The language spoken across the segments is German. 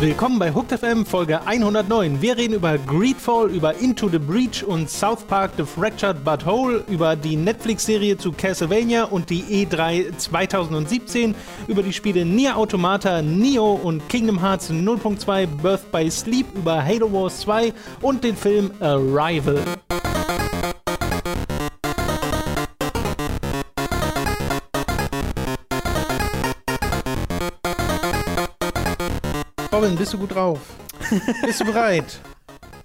Willkommen bei Hooked FM Folge 109. Wir reden über Greedfall, über Into the Breach und South Park The Fractured But Whole, über die Netflix-Serie zu Castlevania und die E3 2017, über die Spiele Nier Automata, Neo und Kingdom Hearts 0.2 Birth by Sleep, über Halo Wars 2 und den Film Arrival. Robin, bist du gut drauf? bist du bereit?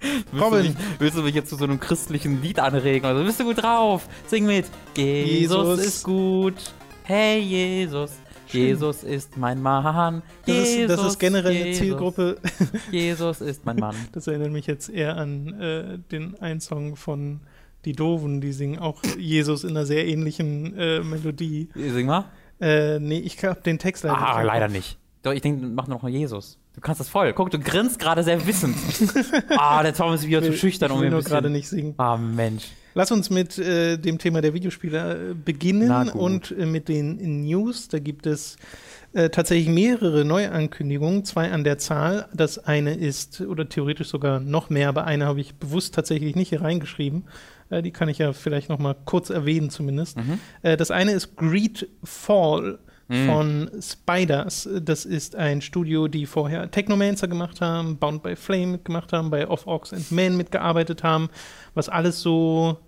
Willst Robin. Du mich, willst du mich jetzt zu so einem christlichen Lied anregen? Also bist du gut drauf? Sing mit. Jesus, Jesus. ist gut. Hey Jesus. Schön. Jesus ist mein Mann. Das, Jesus, ist, das ist generell Jesus. eine Zielgruppe. Jesus ist mein Mann. Das erinnert mich jetzt eher an äh, den einen Song von Die Doven, die singen auch Jesus in einer sehr ähnlichen äh, Melodie. Sing mal. Äh, nee, ich habe den Text leider ah, nicht. Ah, leider nicht. Doch, ich denke, mach noch mal Jesus. Du kannst das voll. Guck, du grinst gerade sehr wissend. ah, der Tom ist wieder zu schüchtern, um mir ein bisschen... gerade nicht singen. Ah, Mensch. Lass uns mit äh, dem Thema der Videospiele äh, beginnen und äh, mit den News. Da gibt es äh, tatsächlich mehrere Neuankündigungen, zwei an der Zahl. Das eine ist, oder theoretisch sogar noch mehr, aber eine habe ich bewusst tatsächlich nicht hier reingeschrieben. Äh, die kann ich ja vielleicht noch mal kurz erwähnen zumindest. Mhm. Äh, das eine ist Greedfall mhm. von Spiders. Das ist ein Studio, die vorher Technomancer gemacht haben, Bound by Flame mitgemacht haben, bei Of Orcs and Men mitgearbeitet haben, was alles so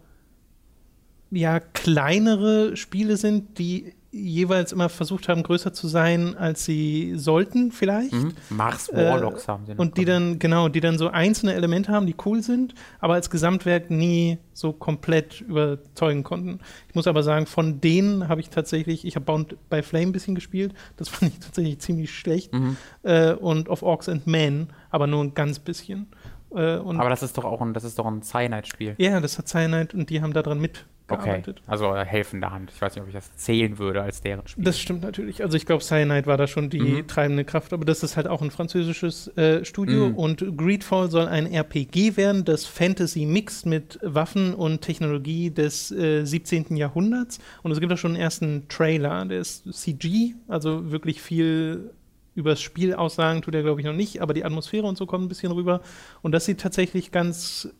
ja kleinere Spiele sind, die jeweils immer versucht haben, größer zu sein, als sie sollten, vielleicht. Mhm. Mars Warlocks äh, haben sie noch. Und die dann, genau, die dann so einzelne Elemente haben, die cool sind, aber als Gesamtwerk nie so komplett überzeugen konnten. Ich muss aber sagen, von denen habe ich tatsächlich, ich habe Bound by Flame ein bisschen gespielt, das fand ich tatsächlich ziemlich schlecht. Mhm. Äh, und of Orcs and Men, aber nur ein ganz bisschen. Äh, aber das ist doch auch ein, das ist doch ein Cyanide-Spiel. Ja, das hat Cyanide und die haben daran mit gearbeitet. Okay, also helfende Hand. Ich weiß nicht, ob ich das zählen würde als deren Spiel. Das stimmt natürlich. Also ich glaube, Cyanide war da schon die mhm. treibende Kraft, aber das ist halt auch ein französisches äh, Studio mhm. und Greedfall soll ein RPG werden, das Fantasy mixt mit Waffen und Technologie des äh, 17. Jahrhunderts. Und es gibt auch schon einen ersten Trailer, der ist CG, also wirklich viel übers Spiel aussagen tut er, glaube ich, noch nicht, aber die Atmosphäre und so kommt ein bisschen rüber. Und das sieht tatsächlich ganz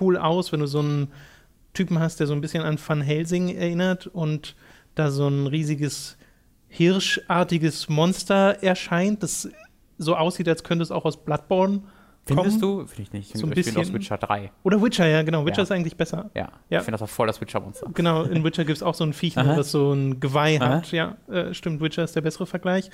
cool aus, wenn du so einen Typen hast, der so ein bisschen an Van Helsing erinnert und da so ein riesiges hirschartiges Monster erscheint, das so aussieht, als könnte es auch aus Bloodborne Findest du? Finde ich nicht. Ich so ein bisschen. aus Witcher 3. Oder Witcher, ja, genau. Witcher ja. ist eigentlich besser. Ja. ja. Ich finde das auch voll das Witcher-Monster. Genau, in Witcher gibt es auch so ein Viech, das so ein Geweih hat. Ja, äh, stimmt. Witcher ist der bessere Vergleich.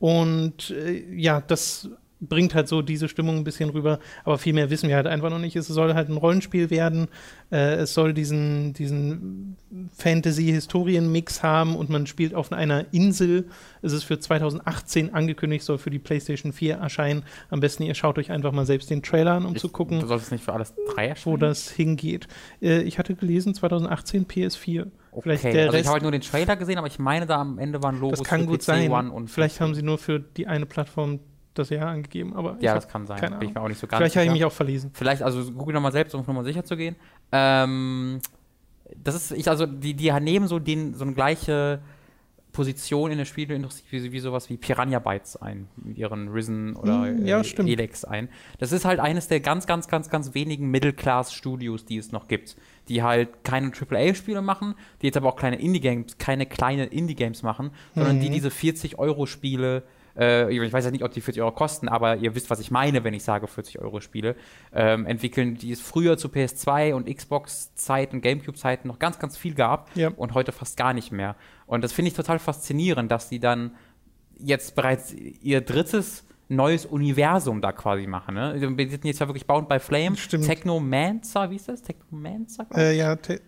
Und äh, ja, das bringt halt so diese Stimmung ein bisschen rüber, aber viel mehr wissen wir halt einfach noch nicht. Es soll halt ein Rollenspiel werden, äh, es soll diesen, diesen Fantasy-Historien-Mix haben und man spielt auf einer Insel. Es ist für 2018 angekündigt, soll für die PlayStation 4 erscheinen. Am besten ihr schaut euch einfach mal selbst den Trailer an, um ich, zu gucken, du sollst nicht für alles drei erscheinen? wo das hingeht. Äh, ich hatte gelesen 2018 PS4. Okay. Also ich habe halt nur den Trailer gesehen, aber ich meine, da am Ende waren Logos das kann gut PC sein. One und Vielleicht haben sie nur für die eine Plattform das Jahr angegeben, aber ja, das kann sein. Keine Bin ich mir auch nicht so ganz Vielleicht habe ich mich auch verlesen. Vielleicht, also google nochmal selbst, um nochmal sicher zu gehen. Ähm, das ist, ich, also die, die nehmen so den, so eine gleiche Position in der Spieleindustrie wie, wie sowas wie Piranha Bytes ein, mit ihren Risen oder mm, ja, äh, Elex ein. Das ist halt eines der ganz, ganz, ganz, ganz wenigen Middle-Class-Studios, die es noch gibt. Die halt keine AAA-Spiele machen, die jetzt aber auch kleine Indie-Games, keine kleine Indie-Games machen, sondern mhm. die diese 40-Euro-Spiele äh, ich weiß ja nicht, ob die 40 Euro kosten, aber ihr wisst, was ich meine, wenn ich sage 40 Euro Spiele, ähm, entwickeln, die es früher zu PS2 und Xbox-Zeiten, Gamecube-Zeiten noch ganz, ganz viel gab ja. und heute fast gar nicht mehr. Und das finde ich total faszinierend, dass die dann jetzt bereits ihr drittes neues Universum da quasi machen. Ne? Wir sind jetzt ja wirklich Bound by Flame. Stimmt. Technomancer, wie ist das? Technomancer? Äh, ja, te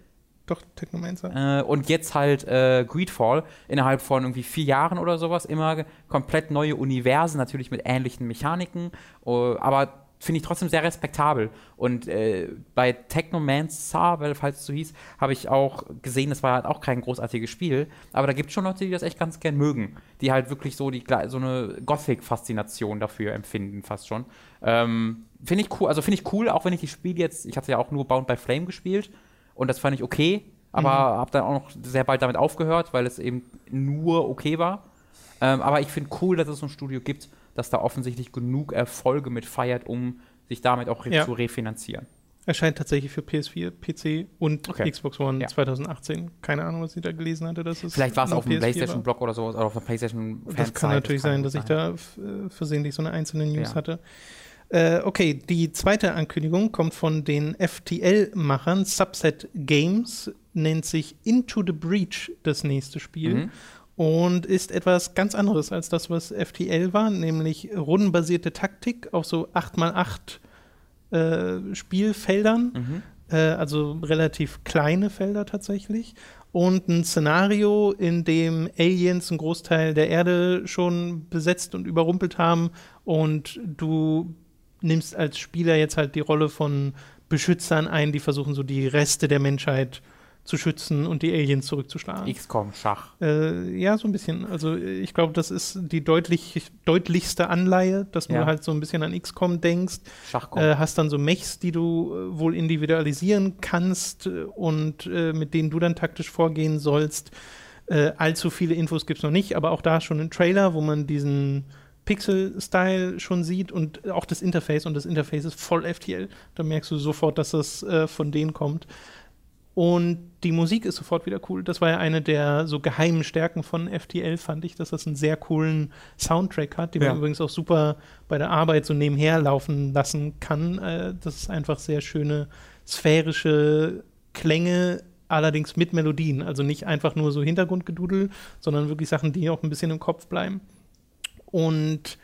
doch, Technomancer. Äh, und jetzt halt äh, Greedfall innerhalb von irgendwie vier Jahren oder sowas. Immer komplett neue Universen, natürlich mit ähnlichen Mechaniken. Uh, aber finde ich trotzdem sehr respektabel. Und äh, bei Technomancer, weil falls es so hieß, habe ich auch gesehen, das war halt auch kein großartiges Spiel. Aber da gibt es schon Leute, die das echt ganz gern mögen. Die halt wirklich so, die, so eine Gothic-Faszination dafür empfinden, fast schon. Ähm, finde ich cool, also finde ich cool, auch wenn ich die Spiele jetzt, ich hatte ja auch nur Bound by Flame gespielt und das fand ich okay. aber mhm. habe dann auch noch sehr bald damit aufgehört, weil es eben nur okay war. Ähm, aber ich finde cool, dass es so ein Studio gibt, das da offensichtlich genug Erfolge mit feiert, um sich damit auch ja. zu refinanzieren. Erscheint tatsächlich für PS4, PC und okay. Xbox One ja. 2018. Keine Ahnung, was ich da gelesen hatte. Dass es Vielleicht war es auf dem PlayStation-Blog oder sowas, oder auf der PlayStation Das kann natürlich das kann sein, dass ich da äh, versehentlich so eine einzelne News ja. hatte. Äh, okay, die zweite Ankündigung kommt von den FTL-Machern. Subset Games nennt sich Into the Breach das nächste Spiel. Mhm. Und ist etwas ganz anderes als das, was FTL war, nämlich rundenbasierte Taktik auf so 8x8 äh, Spielfeldern, mhm. äh, also relativ kleine Felder tatsächlich. Und ein Szenario, in dem Aliens einen Großteil der Erde schon besetzt und überrumpelt haben und du nimmst als Spieler jetzt halt die Rolle von Beschützern ein, die versuchen so die Reste der Menschheit zu schützen und die Aliens zurückzuschlagen. XCOM Schach. Äh, ja, so ein bisschen. Also ich glaube, das ist die deutlich, deutlichste Anleihe, dass ja. du halt so ein bisschen an XCOM denkst. Schachcom. Äh, hast dann so Mechs, die du äh, wohl individualisieren kannst äh, und äh, mit denen du dann taktisch vorgehen sollst. Äh, allzu viele Infos gibt es noch nicht, aber auch da schon ein Trailer, wo man diesen Pixel-Style schon sieht und auch das Interface und das Interface ist voll FTL. Da merkst du sofort, dass das von denen kommt. Und die Musik ist sofort wieder cool. Das war ja eine der so geheimen Stärken von FTL, fand ich, dass das einen sehr coolen Soundtrack hat, den ja. man übrigens auch super bei der Arbeit so nebenher laufen lassen kann. Äh, das ist einfach sehr schöne sphärische Klänge, allerdings mit Melodien. Also nicht einfach nur so Hintergrundgedudel, sondern wirklich Sachen, die auch ein bisschen im Kopf bleiben. Und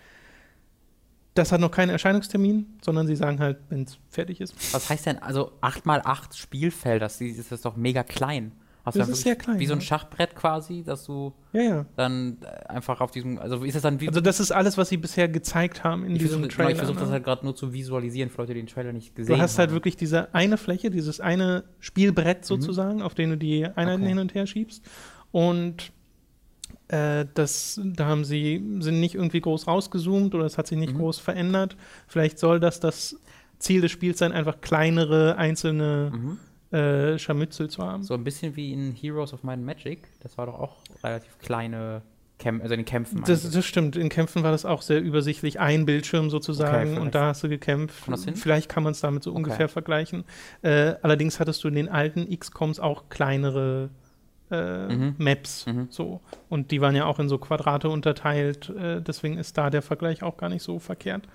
das hat noch keinen Erscheinungstermin, sondern sie sagen halt, wenn es fertig ist. Was heißt denn, also 8x8 Spielfelder, das ist doch mega klein. Hast das ist sehr klein. Wie so ein Schachbrett quasi, dass du ja, ja. dann einfach auf diesem, also ist das dann wie. Also das ist alles, was sie bisher gezeigt haben in diesem versuch, Trailer. Ich versuche das ne? halt gerade nur zu visualisieren, für Leute, die den Trailer nicht gesehen haben. Du hast halt haben. halt wirklich diese eine Fläche, dieses eine Spielbrett mhm. sozusagen, mhm. auf dem du die Einheiten okay. hin und her schiebst. Und äh, das, da haben sie, sind nicht irgendwie groß rausgezoomt oder es hat sich nicht mhm. groß verändert. Vielleicht soll das das Ziel des Spiels sein, einfach kleinere einzelne mhm. äh, Scharmützel zu haben. So ein bisschen wie in Heroes of Might and Magic. Das war doch auch relativ kleine Kämp also in Kämpfen. Das, das, stimmt. In Kämpfen war das auch sehr übersichtlich. Ein Bildschirm sozusagen okay, und da hast du gekämpft. Vielleicht kann man es damit so okay. ungefähr vergleichen. Äh, allerdings hattest du in den alten XCOMs auch kleinere äh, mhm. Maps. Mhm. So. Und die waren ja auch in so Quadrate unterteilt. Äh, deswegen ist da der Vergleich auch gar nicht so verkehrt.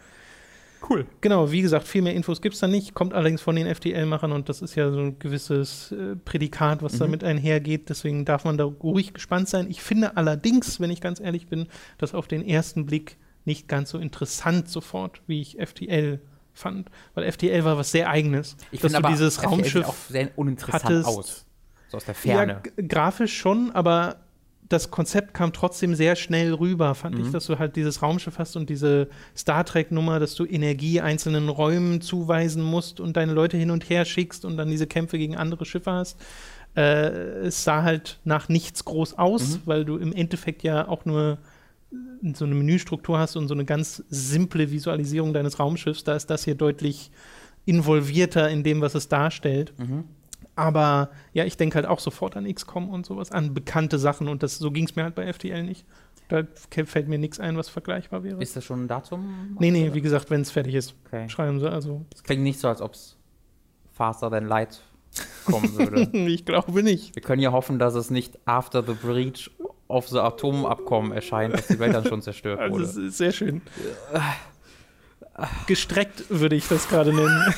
Cool. Genau, wie gesagt, viel mehr Infos gibt es da nicht, kommt allerdings von den FTL-Machern und das ist ja so ein gewisses äh, Prädikat, was mhm. damit einhergeht. Deswegen darf man da ruhig gespannt sein. Ich finde allerdings, wenn ich ganz ehrlich bin, das auf den ersten Blick nicht ganz so interessant sofort, wie ich FTL fand. Weil FTL war was sehr Eigenes. Ich finde aber dieses FTL Raumschiff auch sehr uninteressant hattest, aus. So aus der Ferne. Ja, grafisch schon, aber das Konzept kam trotzdem sehr schnell rüber, fand mhm. ich, dass du halt dieses Raumschiff hast und diese Star Trek-Nummer, dass du Energie einzelnen Räumen zuweisen musst und deine Leute hin und her schickst und dann diese Kämpfe gegen andere Schiffe hast. Äh, es sah halt nach nichts groß aus, mhm. weil du im Endeffekt ja auch nur so eine Menüstruktur hast und so eine ganz simple Visualisierung deines Raumschiffs. Da ist das hier deutlich involvierter in dem, was es darstellt. Mhm. Aber ja, ich denke halt auch sofort an XCOM und sowas, an bekannte Sachen und das, so ging es mir halt bei FTL nicht. Da fällt mir nichts ein, was vergleichbar wäre. Ist das schon ein Datum? Nee, nee, wie gesagt, wenn es fertig ist, okay. schreiben sie. Also. Es klingt nicht so, als ob es faster than light kommen würde. ich glaube nicht. Wir können ja hoffen, dass es nicht after the breach of the Atomabkommen erscheint, dass die Welt dann schon zerstört also wurde. Das ist sehr schön. Gestreckt würde ich das gerade nennen.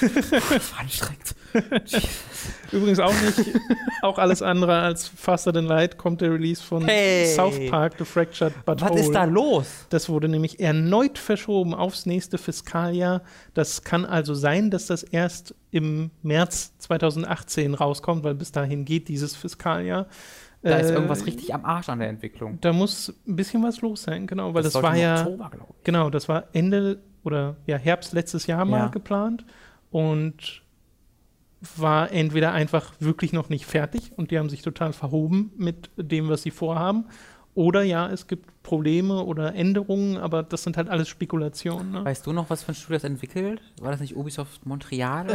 Anstrengend. Übrigens auch nicht, auch alles andere als Faster Than Light kommt der Release von hey. South Park, The Fractured But Was Whole. ist da los? Das wurde nämlich erneut verschoben aufs nächste Fiskaljahr. Das kann also sein, dass das erst im März 2018 rauskommt, weil bis dahin geht dieses Fiskaljahr. Da ist äh, irgendwas richtig am Arsch an der Entwicklung. Da muss ein bisschen was los sein, genau, weil das, das war ja Oktober, genau, das war Ende oder ja Herbst letztes Jahr mal ja. geplant und war entweder einfach wirklich noch nicht fertig und die haben sich total verhoben mit dem, was sie vorhaben, Oder ja, es gibt Probleme oder Änderungen, aber das sind halt alles Spekulationen. Ne? Weißt du noch, was für ein Studio das entwickelt? War das nicht Ubisoft Montreal?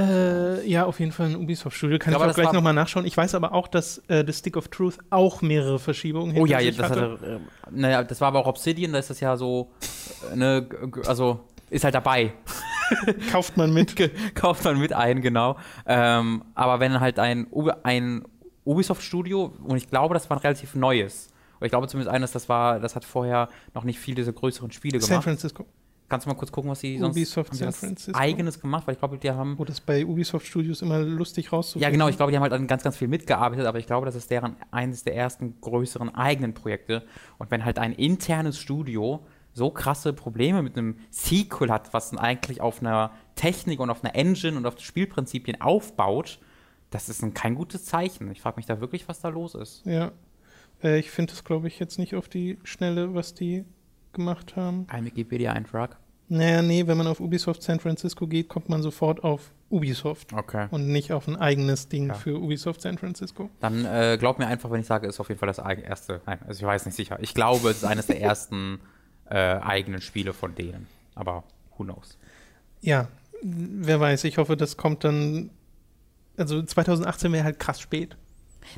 Äh, ja, auf jeden Fall ein Ubisoft-Studio. Kann ich, ich auch gleich nochmal nachschauen. Ich weiß aber auch, dass äh, The Stick of Truth auch mehrere Verschiebungen Oh ja, das, hatte. Hatte, äh, naja, das war aber auch Obsidian, da ist das ja so, äh, ne, also ist halt dabei. Kauft man mit. Kauft man mit ein, genau. Ähm, aber wenn halt ein, ein Ubisoft-Studio, und ich glaube, das war ein relativ neues, ich glaube zumindest eines, das war, das hat vorher noch nicht viele dieser größeren Spiele gemacht. San Francisco. Kannst du mal kurz gucken, was sie sonst Ubisoft San Francisco. eigenes gemacht, weil ich glaube, die haben. Wo das bei Ubisoft Studios immer lustig rauszufinden. Ja, genau, ich glaube, die haben halt an ganz, ganz viel mitgearbeitet, aber ich glaube, das ist deren eines der ersten größeren eigenen Projekte. Und wenn halt ein internes Studio so krasse Probleme mit einem Sequel hat, was dann eigentlich auf einer Technik und auf einer Engine und auf Spielprinzipien aufbaut, das ist ein, kein gutes Zeichen. Ich frage mich da wirklich, was da los ist. Ja, äh, ich finde es, glaube ich, jetzt nicht auf die Schnelle, was die gemacht haben. Ein Wikipedia-Eintrag. Naja, nee, wenn man auf Ubisoft San Francisco geht, kommt man sofort auf Ubisoft. Okay. Und nicht auf ein eigenes Ding ja. für Ubisoft San Francisco. Dann äh, glaub mir einfach, wenn ich sage, ist auf jeden Fall das erste. Nein, also ich weiß nicht sicher. Ich glaube, es ist eines der ersten äh, eigenen Spiele von denen. Aber who knows? Ja, wer weiß. Ich hoffe, das kommt dann. Also 2018 wäre halt krass spät.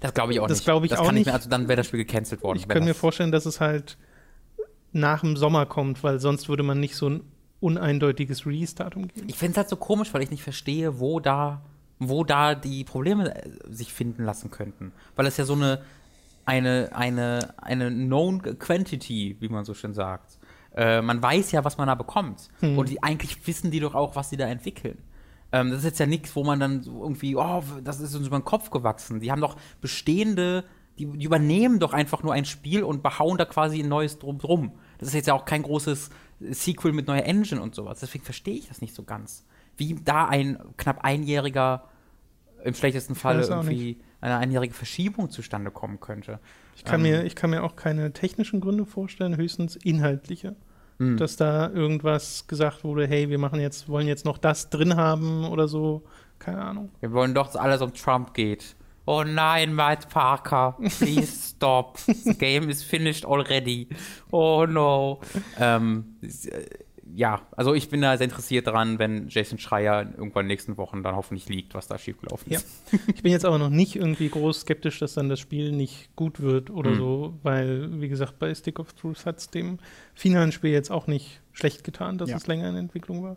Das glaube ich auch das nicht. Das glaube ich das auch nicht. Mehr, also dann wäre das Spiel gecancelt worden. Ich könnte mir vorstellen, dass es halt nach dem Sommer kommt, weil sonst würde man nicht so ein uneindeutiges Release-Datum geben. Ich finde es halt so komisch, weil ich nicht verstehe, wo da, wo da die Probleme äh, sich finden lassen könnten. Weil es ja so eine, eine, eine, eine known quantity, wie man so schön sagt. Äh, man weiß ja, was man da bekommt. Hm. Und die, eigentlich wissen die doch auch, was sie da entwickeln. Ähm, das ist jetzt ja nichts, wo man dann so irgendwie, oh, das ist uns über den Kopf gewachsen. Die haben doch bestehende, die, die, übernehmen doch einfach nur ein Spiel und behauen da quasi ein neues drum drum. Das ist jetzt ja auch kein großes Sequel mit neuer Engine und sowas. Deswegen verstehe ich das nicht so ganz. Wie da ein knapp einjähriger, im schlechtesten Fall irgendwie eine einjährige Verschiebung zustande kommen könnte. Ich kann, ähm, mir, ich kann mir auch keine technischen Gründe vorstellen, höchstens inhaltliche hm. dass da irgendwas gesagt wurde, hey, wir machen jetzt, wollen jetzt noch das drin haben oder so. Keine Ahnung. Wir wollen doch, dass alles um Trump geht. Oh nein, Matt Parker, please stop. The game is finished already. Oh no. ähm, ja, also ich bin da sehr interessiert daran, wenn Jason Schreier irgendwann in den nächsten Wochen dann hoffentlich liegt, was da schiefgelaufen ist. Ja. Ich bin jetzt aber noch nicht irgendwie groß skeptisch, dass dann das Spiel nicht gut wird oder mhm. so, weil, wie gesagt, bei Stick of Truth hat es dem finalen Spiel jetzt auch nicht schlecht getan, dass ja. es länger in Entwicklung war.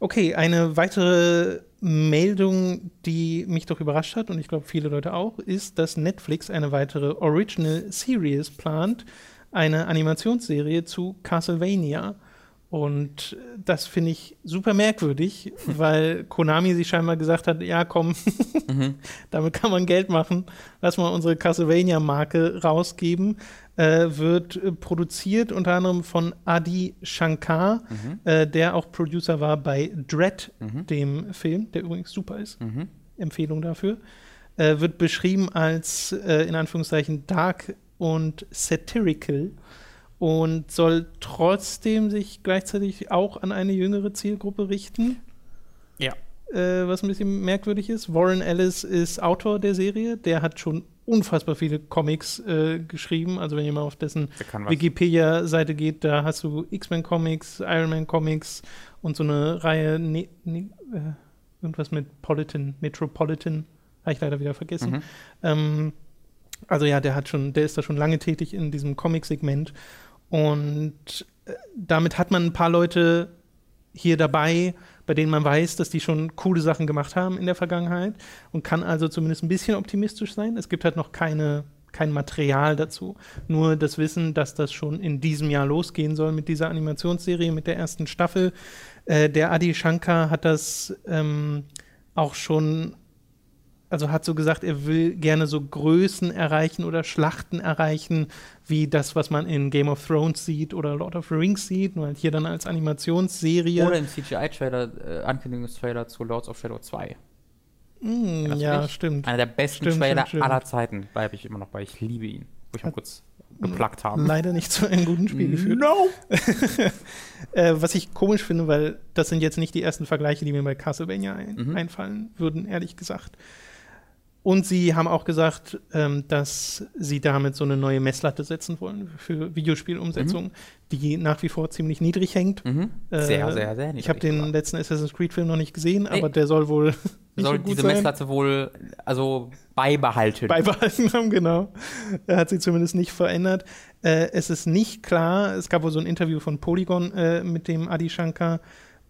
Okay, eine weitere Meldung, die mich doch überrascht hat und ich glaube viele Leute auch, ist, dass Netflix eine weitere Original Series plant, eine Animationsserie zu Castlevania. Und das finde ich super merkwürdig, weil Konami sich scheinbar gesagt hat, ja komm, mhm. damit kann man Geld machen, lass mal unsere Castlevania-Marke rausgeben. Äh, wird äh, produziert unter anderem von Adi Shankar, mhm. äh, der auch Producer war bei Dread, mhm. dem Film, der übrigens super ist. Mhm. Empfehlung dafür. Äh, wird beschrieben als äh, in Anführungszeichen dark und satirical und soll trotzdem sich gleichzeitig auch an eine jüngere Zielgruppe richten. Ja. Äh, was ein bisschen merkwürdig ist. Warren Ellis ist Autor der Serie. Der hat schon unfassbar viele Comics äh, geschrieben. Also wenn ihr mal auf dessen Wikipedia-Seite geht, da hast du X-Men Comics, Iron Man Comics und so eine Reihe, ne, ne, äh, irgendwas mit Politan, Metropolitan, habe ich leider wieder vergessen. Mhm. Ähm, also ja, der hat schon, der ist da schon lange tätig in diesem Comic-Segment und äh, damit hat man ein paar Leute hier dabei, bei denen man weiß, dass die schon coole Sachen gemacht haben in der Vergangenheit und kann also zumindest ein bisschen optimistisch sein. Es gibt halt noch keine, kein Material dazu. Nur das Wissen, dass das schon in diesem Jahr losgehen soll mit dieser Animationsserie, mit der ersten Staffel. Äh, der Adi Shankar hat das ähm, auch schon also hat so gesagt, er will gerne so Größen erreichen oder Schlachten erreichen, wie das, was man in Game of Thrones sieht oder Lord of the Rings sieht, nur halt hier dann als Animationsserie. Oder im CGI-Trailer, äh, Ankündigungstrailer zu Lords of Shadow 2. Mm, ja, nicht? stimmt. Einer der besten stimmt, Trailer stimmt, aller Zeiten, bleibe ich immer noch bei. Ich liebe ihn. Wo ich mal kurz geplagt habe. Leider nicht zu einem guten Spiel geführt. No! äh, was ich komisch finde, weil das sind jetzt nicht die ersten Vergleiche, die mir bei Castlevania ein mhm. einfallen würden, ehrlich gesagt. Und sie haben auch gesagt, ähm, dass sie damit so eine neue Messlatte setzen wollen für Videospielumsetzungen, mhm. die nach wie vor ziemlich niedrig hängt. Mhm. Sehr, äh, sehr, sehr niedrig. Ich habe den letzten Assassin's Creed-Film noch nicht gesehen, nee. aber der soll wohl. soll so diese sein. Messlatte wohl also beibehalten. Beibehalten haben, genau. Er hat sie zumindest nicht verändert. Äh, es ist nicht klar, es gab wohl so ein Interview von Polygon äh, mit dem Adi Shankar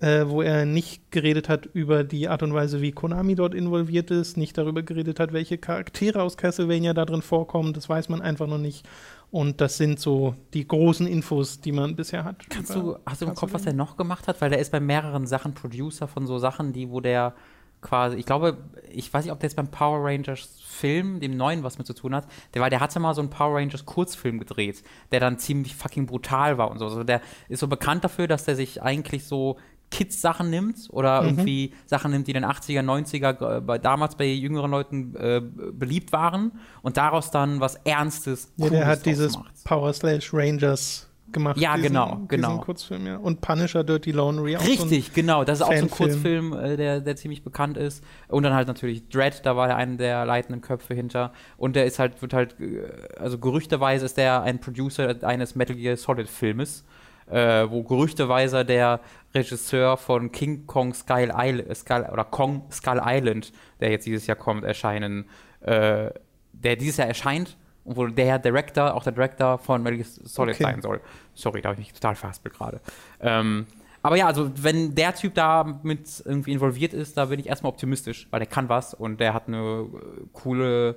äh, wo er nicht geredet hat über die Art und Weise, wie Konami dort involviert ist, nicht darüber geredet hat, welche Charaktere aus Castlevania da drin vorkommen, das weiß man einfach noch nicht. Und das sind so die großen Infos, die man bisher hat. Kannst du, hast du im Kopf, was er noch gemacht hat? Weil der ist bei mehreren Sachen Producer von so Sachen, die, wo der quasi, ich glaube, ich weiß nicht, ob der jetzt beim Power Rangers Film, dem neuen, was mit zu tun hat, der, weil der hatte mal so einen Power Rangers Kurzfilm gedreht, der dann ziemlich fucking brutal war und so. Also der ist so bekannt dafür, dass der sich eigentlich so Kids-Sachen nimmt oder mhm. irgendwie Sachen nimmt, die in den 80er, 90er bei, damals bei jüngeren Leuten äh, beliebt waren und daraus dann was Ernstes, ja, Der hat dieses macht. Power Slash Rangers gemacht. Ja, diesen, genau, genau. Kurzfilm, ja. Und Punisher Dirty Laundry. Richtig, so genau. Das ist auch so ein Kurzfilm, äh, der, der ziemlich bekannt ist. Und dann halt natürlich Dread, da war er einer der leitenden Köpfe hinter. Und der ist halt, wird halt, äh, also gerüchteweise ist der ein Producer eines Metal Gear Solid Filmes äh, wo gerüchteweise der Regisseur von King Kong Skull Island, Skull, oder Kong Skull Island, der jetzt dieses Jahr kommt, erscheinen, äh, der dieses Jahr erscheint und wo der Director, auch der Director von Metal Gear Solid okay. sein soll. Sorry, da habe ich mich total verhaspelt gerade. Ähm, aber ja, also wenn der Typ da mit irgendwie involviert ist, da bin ich erstmal optimistisch, weil der kann was und der hat eine äh, coole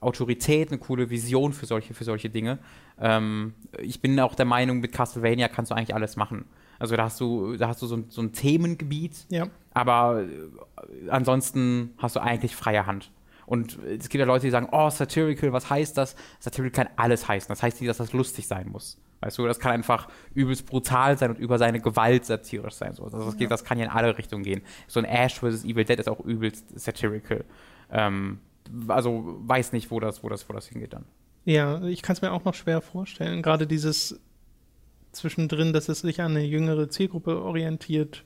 Autorität, eine coole Vision für solche, für solche Dinge. Ähm, ich bin auch der Meinung, mit Castlevania kannst du eigentlich alles machen. Also da hast du, da hast du so ein, so ein Themengebiet, ja. aber äh, ansonsten hast du eigentlich freie Hand. Und es gibt ja Leute, die sagen, oh, Satirical, was heißt das? Satirical kann alles heißen. Das heißt nicht, dass das lustig sein muss. Weißt du, das kann einfach übelst brutal sein und über seine Gewalt satirisch sein. Also das, geht, das kann ja in alle Richtungen gehen. So ein Ash vs. Evil Dead ist auch übelst satirical. Ähm, also weiß nicht, wo das, wo das, wo das hingeht dann. Ja, ich kann es mir auch noch schwer vorstellen. Gerade dieses zwischendrin, dass es sich an eine jüngere Zielgruppe orientiert,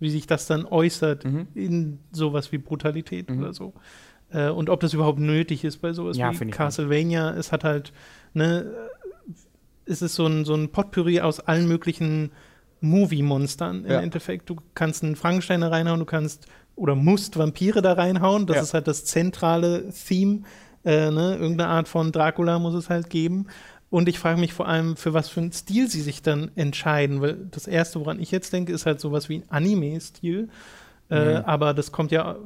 wie sich das dann äußert mhm. in sowas wie Brutalität mhm. oder so. Äh, und ob das überhaupt nötig ist bei sowas ja, wie Castlevania. Es hat halt, ne, es ist so ein, so ein Potpourri aus allen möglichen Movie-Monstern im ja. Endeffekt. Du kannst einen Frankenstein da reinhauen, du kannst oder musst Vampire da reinhauen. Das ja. ist halt das zentrale Theme. Äh, ne? Irgendeine Art von Dracula muss es halt geben. Und ich frage mich vor allem, für was für einen Stil sie sich dann entscheiden. Weil das Erste, woran ich jetzt denke, ist halt sowas wie ein Anime-Stil. Äh, mhm. Aber das kommt ja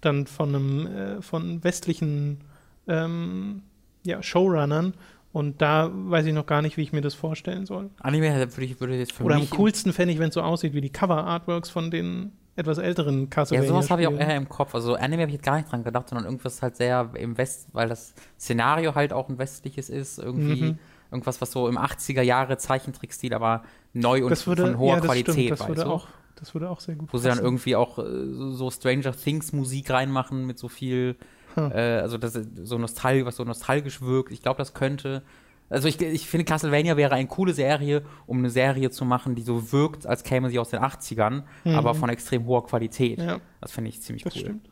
dann von einem äh, von westlichen ähm, ja, Showrunnern. Und da weiß ich noch gar nicht, wie ich mir das vorstellen soll. Anime würde ich würde jetzt für Oder am coolsten fände ich, wenn es so aussieht wie die Cover-Artworks von den etwas älteren Castlevania. Ja, sowas habe ich auch eher im Kopf. Also Anime habe ich jetzt gar nicht dran gedacht, sondern irgendwas halt sehr im West, weil das Szenario halt auch ein westliches ist, irgendwie mhm. irgendwas, was so im 80er Jahre Zeichentrickstil, aber neu und würde, von hoher ja, das Qualität. Stimmt, das, würde auch, das würde auch sehr gut Wo passen. sie dann irgendwie auch äh, so Stranger Things Musik reinmachen mit so viel, hm. äh, also das so nostalgisch, was so nostalgisch wirkt. Ich glaube, das könnte also ich, ich finde, Castlevania wäre eine coole Serie, um eine Serie zu machen, die so wirkt, als käme sie aus den 80ern, mhm. aber von extrem hoher Qualität. Ja. Das finde ich ziemlich das cool. Stimmt.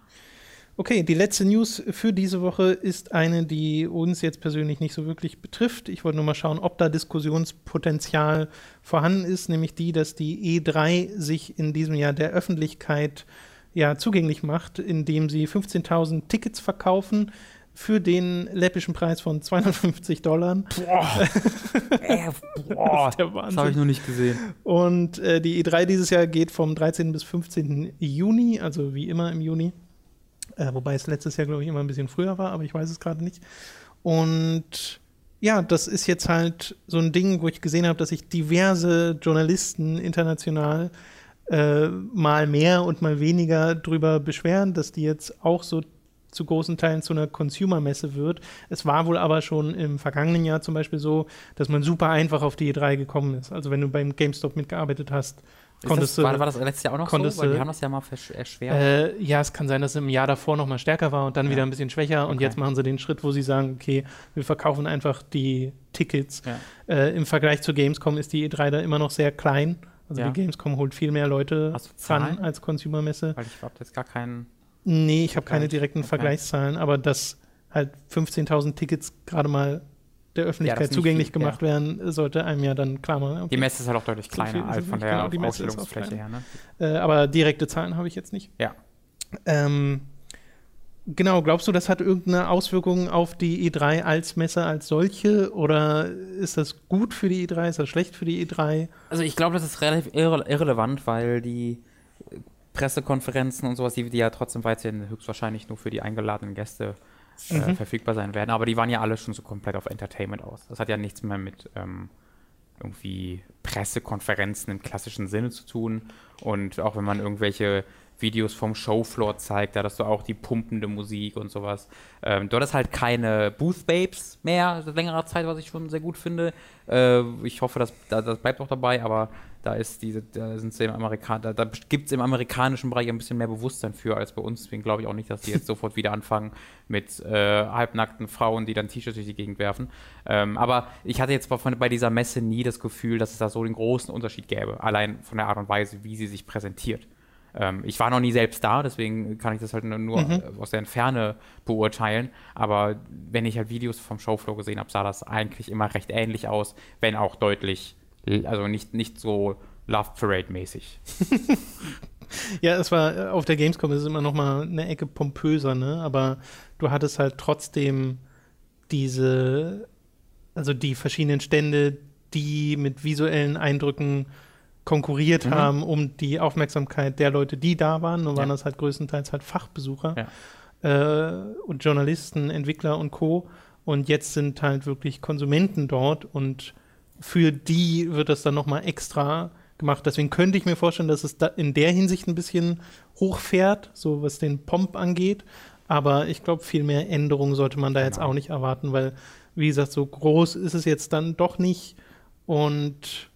Okay, die letzte News für diese Woche ist eine, die uns jetzt persönlich nicht so wirklich betrifft. Ich wollte nur mal schauen, ob da Diskussionspotenzial vorhanden ist, nämlich die, dass die E3 sich in diesem Jahr der Öffentlichkeit ja zugänglich macht, indem sie 15.000 Tickets verkaufen für den läppischen Preis von 250 Dollar. Boah. äh, boah. Das, das habe ich noch nicht gesehen. Und äh, die E3 dieses Jahr geht vom 13. bis 15. Juni, also wie immer im Juni. Äh, wobei es letztes Jahr, glaube ich, immer ein bisschen früher war, aber ich weiß es gerade nicht. Und ja, das ist jetzt halt so ein Ding, wo ich gesehen habe, dass sich diverse Journalisten international äh, mal mehr und mal weniger drüber beschweren, dass die jetzt auch so zu großen Teilen zu einer Consumer-Messe wird. Es war wohl aber schon im vergangenen Jahr zum Beispiel so, dass man super einfach auf die E3 gekommen ist. Also wenn du beim GameStop mitgearbeitet hast, konntest das, du. War, war, das letztes Jahr auch noch so? Weil die haben das ja mal erschwert. Äh, ja, es kann sein, dass es im Jahr davor noch mal stärker war und dann ja. wieder ein bisschen schwächer. Und jetzt machen sie den Schritt, wo sie sagen, okay, wir verkaufen einfach die Tickets. Ja. Äh, Im Vergleich zu Gamescom ist die E3 da immer noch sehr klein. Also ja. die Gamescom holt viel mehr Leute ran als Consumer-Messe. Weil ich habe jetzt gar keinen Nee, ich habe keine direkten okay. Vergleichszahlen, aber dass halt 15.000 Tickets gerade mal der Öffentlichkeit ja, zugänglich viel, gemacht ja. werden, sollte einem ja dann klar machen. Okay. Die Messe ist halt auch deutlich kleiner als von der genau, Ausstellungsfläche her. Ne? Äh, aber direkte Zahlen habe ich jetzt nicht. Ja. Ähm, genau, glaubst du, das hat irgendeine Auswirkung auf die E3 als Messe als solche? Oder ist das gut für die E3? Ist das schlecht für die E3? Also ich glaube, das ist relativ irre irrelevant, weil die Pressekonferenzen und sowas, die, die ja trotzdem weiterhin höchstwahrscheinlich nur für die eingeladenen Gäste äh, mhm. verfügbar sein werden. Aber die waren ja alle schon so komplett auf Entertainment aus. Das hat ja nichts mehr mit ähm, irgendwie Pressekonferenzen im klassischen Sinne zu tun. Und auch wenn man irgendwelche Videos vom Showfloor zeigt, da hast du auch die pumpende Musik und sowas. Ähm, dort ist halt keine Booth Babes mehr seit längerer Zeit, was ich schon sehr gut finde. Äh, ich hoffe, das, das bleibt auch dabei, aber da ist diese, da sind sie im Amerikan da, da gibt es im amerikanischen Bereich ein bisschen mehr Bewusstsein für als bei uns. Deswegen glaube ich auch nicht, dass die jetzt sofort wieder anfangen mit äh, halbnackten Frauen, die dann T-Shirts durch die Gegend werfen. Ähm, aber ich hatte jetzt bei, bei dieser Messe nie das Gefühl, dass es da so den großen Unterschied gäbe, allein von der Art und Weise, wie sie sich präsentiert. Ähm, ich war noch nie selbst da, deswegen kann ich das halt nur mhm. aus der Entferne beurteilen. Aber wenn ich halt Videos vom Showflow gesehen habe, sah das eigentlich immer recht ähnlich aus, wenn auch deutlich also nicht, nicht so Love Parade-mäßig. ja, es war äh, auf der Gamescom ist es immer noch mal eine Ecke pompöser, ne? Aber du hattest halt trotzdem diese, also die verschiedenen Stände, die mit visuellen Eindrücken konkurriert mhm. haben um die Aufmerksamkeit der Leute, die da waren. Nun waren ja. das halt größtenteils halt Fachbesucher ja. äh, und Journalisten, Entwickler und Co. Und jetzt sind halt wirklich Konsumenten dort und für die wird das dann nochmal extra gemacht. Deswegen könnte ich mir vorstellen, dass es da in der Hinsicht ein bisschen hochfährt, so was den Pomp angeht. Aber ich glaube, viel mehr Änderungen sollte man da genau. jetzt auch nicht erwarten, weil, wie gesagt, so groß ist es jetzt dann doch nicht. Und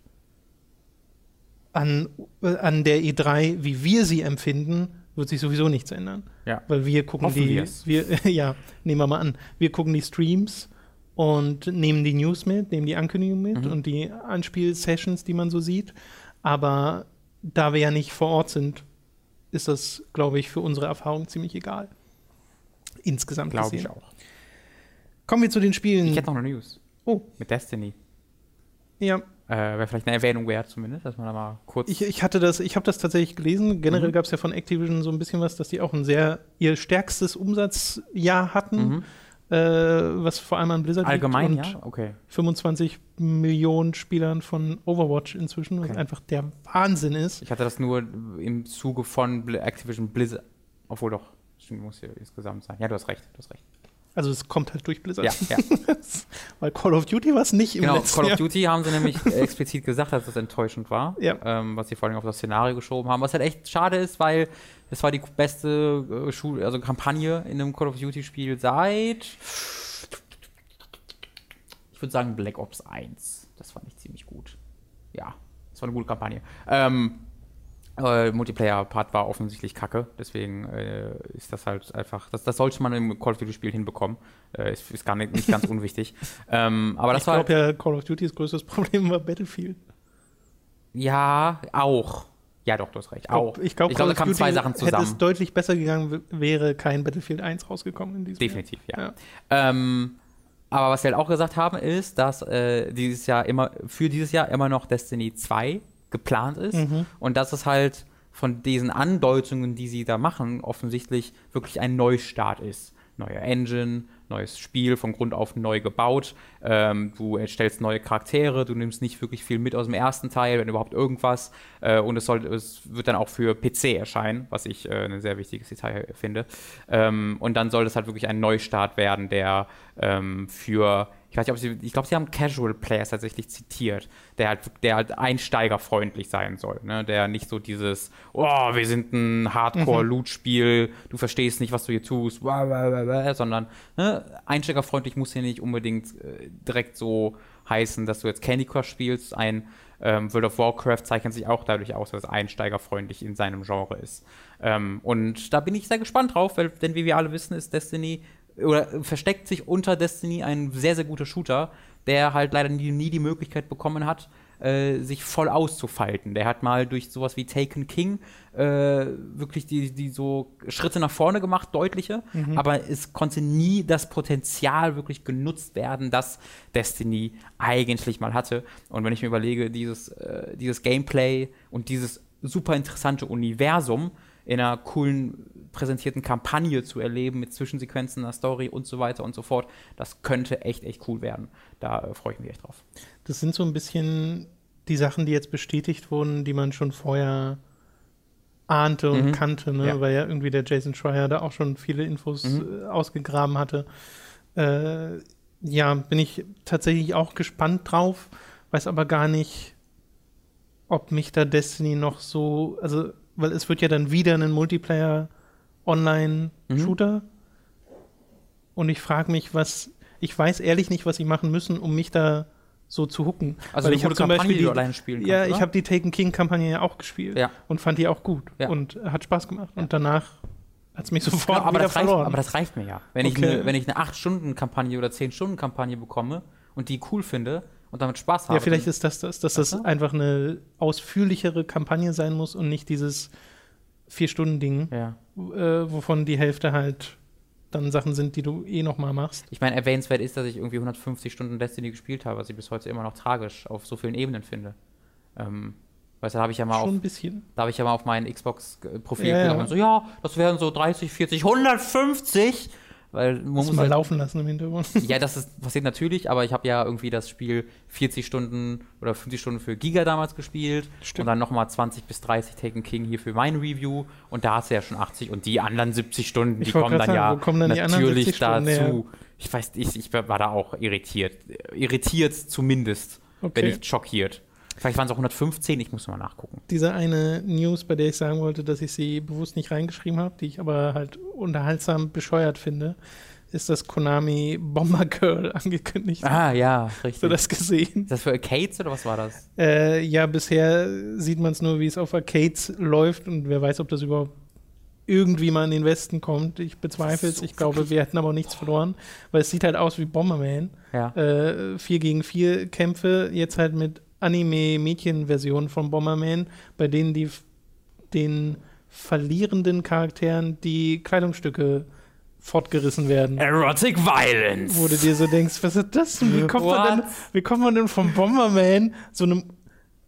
an, an der E3, wie wir sie empfinden, wird sich sowieso nichts ändern. Ja. Weil wir gucken Hoffen die, wir, ja, nehmen wir mal an, wir gucken die Streams und nehmen die News mit, nehmen die Ankündigung mit mhm. und die Anspielsessions, die man so sieht. Aber da wir ja nicht vor Ort sind, ist das, glaube ich, für unsere Erfahrung ziemlich egal. Insgesamt Glaube ich auch. Kommen wir zu den Spielen. Ich hätte noch eine News. Oh. Mit Destiny. Ja. Äh, Wäre vielleicht eine Erwähnung wert, zumindest, dass man da mal kurz. Ich, ich hatte das, ich habe das tatsächlich gelesen. Generell mhm. gab es ja von Activision so ein bisschen was, dass die auch ein sehr ihr stärkstes Umsatzjahr hatten. Mhm äh, was vor allem an Blizzard Allgemein, liegt und ja? Okay. 25 Millionen Spielern von Overwatch inzwischen, was okay. einfach der Wahnsinn ist. Ich hatte das nur im Zuge von Activision Blizzard, obwohl doch, muss ja insgesamt sein. Ja, du hast recht, du hast recht. Also es kommt halt durch Blizzard. Ja, ja. Weil Call of Duty war es nicht im genau, letzten Call of Jahr. Duty haben sie nämlich explizit gesagt, dass das enttäuschend war. Ja. Ähm, was sie vor allem auf das Szenario geschoben haben. Was halt echt schade ist, weil es war die beste äh, Schul also Kampagne in einem Call of Duty Spiel seit ich würde sagen Black Ops 1. Das fand ich ziemlich gut. Ja, das war eine gute Kampagne. Ähm, äh, Multiplayer-Part war offensichtlich kacke, deswegen äh, ist das halt einfach, das, das sollte man im Call of Duty-Spiel hinbekommen. Äh, ist, ist, gar nicht, nicht ganz unwichtig. Ähm, aber das ich glaube ja, Call of Duty's größtes Problem war Battlefield. Ja, auch. Ja, doch, du hast recht. Auch. Ich glaube, glaub, da kamen zwei Sachen zusammen. Hätte es deutlich besser gegangen, wäre kein Battlefield 1 rausgekommen in diesem Definitiv, Jahr. ja. ja. Ähm, aber was wir halt auch gesagt haben, ist, dass äh, dieses Jahr immer, für dieses Jahr immer noch Destiny 2 geplant ist. Mhm. Und dass es halt von diesen Andeutungen, die sie da machen, offensichtlich wirklich ein Neustart ist. Neue Engine, neues Spiel von Grund auf neu gebaut. Ähm, du erstellst neue Charaktere, du nimmst nicht wirklich viel mit aus dem ersten Teil, wenn überhaupt irgendwas. Äh, und es, soll, es wird dann auch für PC erscheinen, was ich äh, ein sehr wichtiges Detail finde. Ähm, und dann soll das halt wirklich ein Neustart werden, der ähm, für ich weiß nicht, ob sie, ich glaube, sie haben Casual Players tatsächlich zitiert, der halt, der halt einsteigerfreundlich sein soll, ne? Der nicht so dieses, oh, wir sind ein Hardcore-Loot-Spiel, du verstehst nicht, was du hier tust, sondern ne? einsteigerfreundlich muss hier nicht unbedingt äh, direkt so heißen, dass du jetzt Candy Crush spielst. Ein ähm, World of Warcraft zeichnet sich auch dadurch aus, dass es einsteigerfreundlich in seinem Genre ist. Ähm, und da bin ich sehr gespannt drauf, weil, denn wie wir alle wissen, ist Destiny oder versteckt sich unter Destiny ein sehr, sehr guter Shooter, der halt leider nie, nie die Möglichkeit bekommen hat, äh, sich voll auszufalten. Der hat mal durch sowas wie Taken King äh, wirklich die, die so Schritte nach vorne gemacht, deutliche, mhm. aber es konnte nie das Potenzial wirklich genutzt werden, das Destiny eigentlich mal hatte. Und wenn ich mir überlege, dieses, äh, dieses Gameplay und dieses super interessante Universum in einer coolen präsentierten Kampagne zu erleben mit Zwischensequenzen, einer Story und so weiter und so fort, das könnte echt, echt cool werden. Da äh, freue ich mich echt drauf. Das sind so ein bisschen die Sachen, die jetzt bestätigt wurden, die man schon vorher ahnte und mhm. kannte, ne? Ja. weil ja irgendwie der Jason Schreier da auch schon viele Infos mhm. äh, ausgegraben hatte. Äh, ja, bin ich tatsächlich auch gespannt drauf, weiß aber gar nicht, ob mich da Destiny noch so, also, weil es wird ja dann wieder ein Multiplayer Online-Shooter. Mhm. Und ich frage mich, was, ich weiß ehrlich nicht, was sie machen müssen, um mich da so zu hucken. Also ich habe zum Kampagne, Beispiel die, die alleine spielen kannst, Ja, oder? ich habe die Taken King Kampagne ja auch gespielt ja. und fand die auch gut ja. und hat Spaß gemacht. Ja. Und danach hat es mich sofort ja, aber wieder das verloren. Reicht, aber das reicht mir ja. Wenn okay. ich eine 8-Stunden-Kampagne oder 10-Stunden-Kampagne bekomme und die cool finde und damit Spaß habe. Ja, vielleicht ist das das, dass das einfach eine ausführlichere Kampagne sein muss und nicht dieses 4-Stunden-Ding, ja. äh, wovon die Hälfte halt dann Sachen sind, die du eh nochmal machst. Ich meine, erwähnenswert ist, dass ich irgendwie 150 Stunden Destiny gespielt habe, was ich bis heute immer noch tragisch auf so vielen Ebenen finde. Ähm, weißt du, da habe ich ja mal Schon auf, ein bisschen. Da habe ich ja mal auf mein Xbox-Profil ja, ja. und so, ja, das wären so 30, 40, 150 weil man muss, mal halt, laufen lassen im Hintergrund. Ja, das ist, passiert natürlich, aber ich habe ja irgendwie das Spiel 40 Stunden oder 50 Stunden für Giga damals gespielt Stimmt. und dann nochmal 20 bis 30 Taken King hier für mein Review und da hast du ja schon 80 und die anderen 70 Stunden, die kommen dann sagen, ja kommen dann natürlich dazu. Ich weiß, ich, ich war da auch irritiert. Irritiert zumindest, okay. wenn nicht schockiert. Vielleicht waren es auch 115, ich muss mal nachgucken. Diese eine News, bei der ich sagen wollte, dass ich sie bewusst nicht reingeschrieben habe, die ich aber halt unterhaltsam bescheuert finde, ist das Konami Bomber Girl angekündigt. Ah, ja, richtig. Hast du das gesehen? Ist das für Arcades oder was war das? Äh, ja, bisher sieht man es nur, wie es auf Arcades läuft und wer weiß, ob das überhaupt irgendwie mal in den Westen kommt. Ich bezweifle es. So ich glaube, wir hätten aber auch nichts verloren, weil es sieht halt aus wie Bomberman. Ja. Äh, vier gegen vier Kämpfe, jetzt halt mit Anime-Mädchen-Version von Bomberman, bei denen die den verlierenden Charakteren die Kleidungsstücke fortgerissen werden. Erotic Violence. Wo du dir so denkst, was ist das denn? Wie kommt, man denn, wie kommt man denn vom Bomberman so einem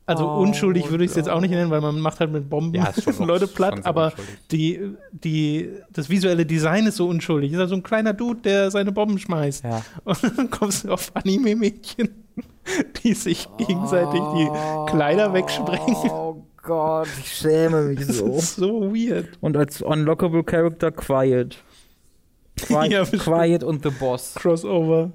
also oh, unschuldig würde ich es jetzt auch nicht nennen, weil man macht halt mit Bomben ja, Leute platt, aber die, die, das visuelle Design ist so unschuldig. Ist halt so ein kleiner Dude, der seine Bomben schmeißt. Ja. Und dann kommst du auf Anime-Mädchen, die sich gegenseitig die Kleider wegsprengen. Oh Gott, ich schäme mich so. Das ist so weird. Und als unlockable Character Quiet. Quiet, ja, Quiet und The Boss. Crossover.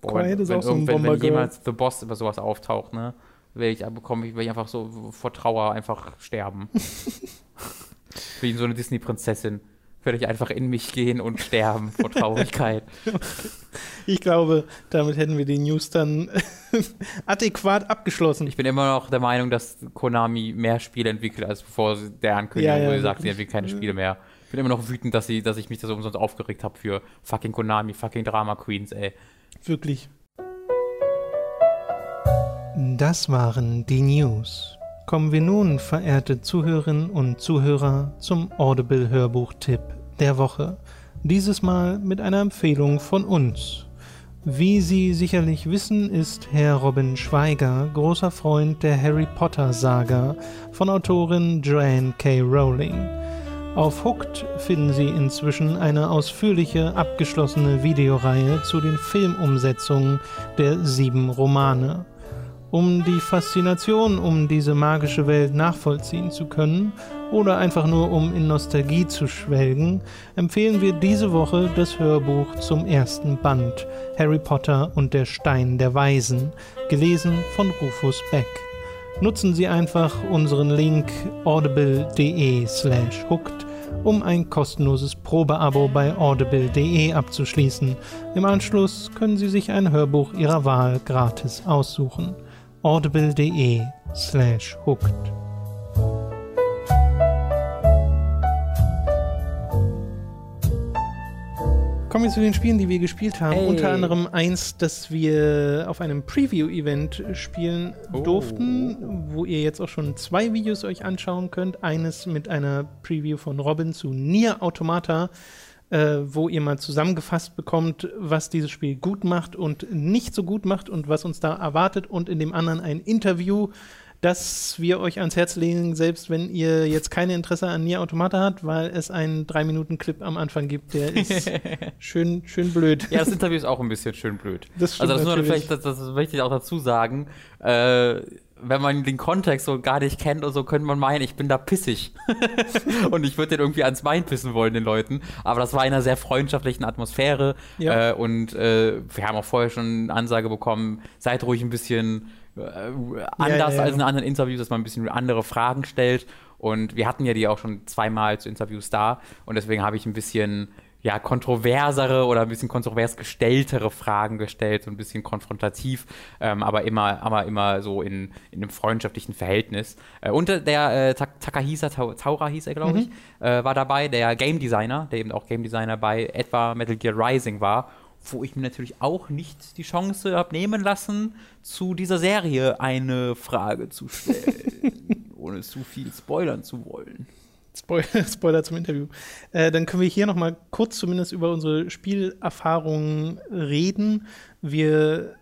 Boah, Quiet ist auch so ein Bomber Wenn jemals The Boss über sowas auftaucht, ne? Werde ich, bekomme ich, werde ich einfach so vor Trauer einfach sterben. Wie so eine Disney-Prinzessin werde ich einfach in mich gehen und sterben vor Traurigkeit. Ich glaube, damit hätten wir die News dann adäquat abgeschlossen. Ich bin immer noch der Meinung, dass Konami mehr Spiele entwickelt, als bevor der Ankündigung ja, ja, sagt, sie entwickelt keine Spiele mehr. Ich bin immer noch wütend, dass, sie, dass ich mich da so umsonst aufgeregt habe für fucking Konami, fucking Drama Queens, ey. Wirklich. Das waren die News. Kommen wir nun, verehrte Zuhörerinnen und Zuhörer, zum Audible-Hörbuch-Tipp der Woche. Dieses Mal mit einer Empfehlung von uns. Wie Sie sicherlich wissen, ist Herr Robin Schweiger großer Freund der Harry Potter-Saga von Autorin Joanne K. Rowling. Auf Hooked finden Sie inzwischen eine ausführliche, abgeschlossene Videoreihe zu den Filmumsetzungen der sieben Romane. Um die Faszination um diese magische Welt nachvollziehen zu können oder einfach nur um in Nostalgie zu schwelgen, empfehlen wir diese Woche das Hörbuch zum ersten Band Harry Potter und der Stein der Weisen, gelesen von Rufus Beck. Nutzen Sie einfach unseren Link audible.de slash hooked um ein kostenloses Probeabo bei audible.de abzuschließen. Im Anschluss können Sie sich ein Hörbuch Ihrer Wahl gratis aussuchen audible.de slash hooked. Kommen wir zu den Spielen, die wir gespielt haben. Hey. Unter anderem eins, das wir auf einem Preview-Event spielen oh. durften, wo ihr jetzt auch schon zwei Videos euch anschauen könnt. Eines mit einer Preview von Robin zu Nier Automata, äh, wo ihr mal zusammengefasst bekommt, was dieses Spiel gut macht und nicht so gut macht und was uns da erwartet. Und in dem anderen ein Interview das wir euch ans Herz legen, selbst wenn ihr jetzt keine Interesse an Nier Automata habt, weil es einen 3-Minuten-Clip am Anfang gibt, der ist schön, schön blöd. Ja, das Interview ist auch ein bisschen schön blöd. Das also das nur vielleicht, das, das möchte ich auch dazu sagen, äh, wenn man den Kontext so gar nicht kennt oder so, könnte man meinen, ich bin da pissig. und ich würde den irgendwie ans Bein pissen wollen, den Leuten. Aber das war in einer sehr freundschaftlichen Atmosphäre. Ja. Äh, und äh, wir haben auch vorher schon eine Ansage bekommen, seid ruhig ein bisschen äh, anders ja, ja, als in anderen Interviews, dass man ein bisschen andere Fragen stellt. Und wir hatten ja die auch schon zweimal zu Interviews da. Und deswegen habe ich ein bisschen ja, kontroversere oder ein bisschen kontrovers gestelltere Fragen gestellt, so ein bisschen konfrontativ, ähm, aber immer, aber immer so in, in einem freundschaftlichen Verhältnis. Äh, und der äh, Takahisa Taura hieß er, glaube ich, mhm. äh, war dabei, der Game Designer, der eben auch Game Designer bei etwa Metal Gear Rising war wo ich mir natürlich auch nicht die Chance habe nehmen lassen, zu dieser Serie eine Frage zu stellen, ohne zu viel spoilern zu wollen. Spoiler, Spoiler zum Interview. Äh, dann können wir hier noch mal kurz zumindest über unsere Spielerfahrungen reden. Wir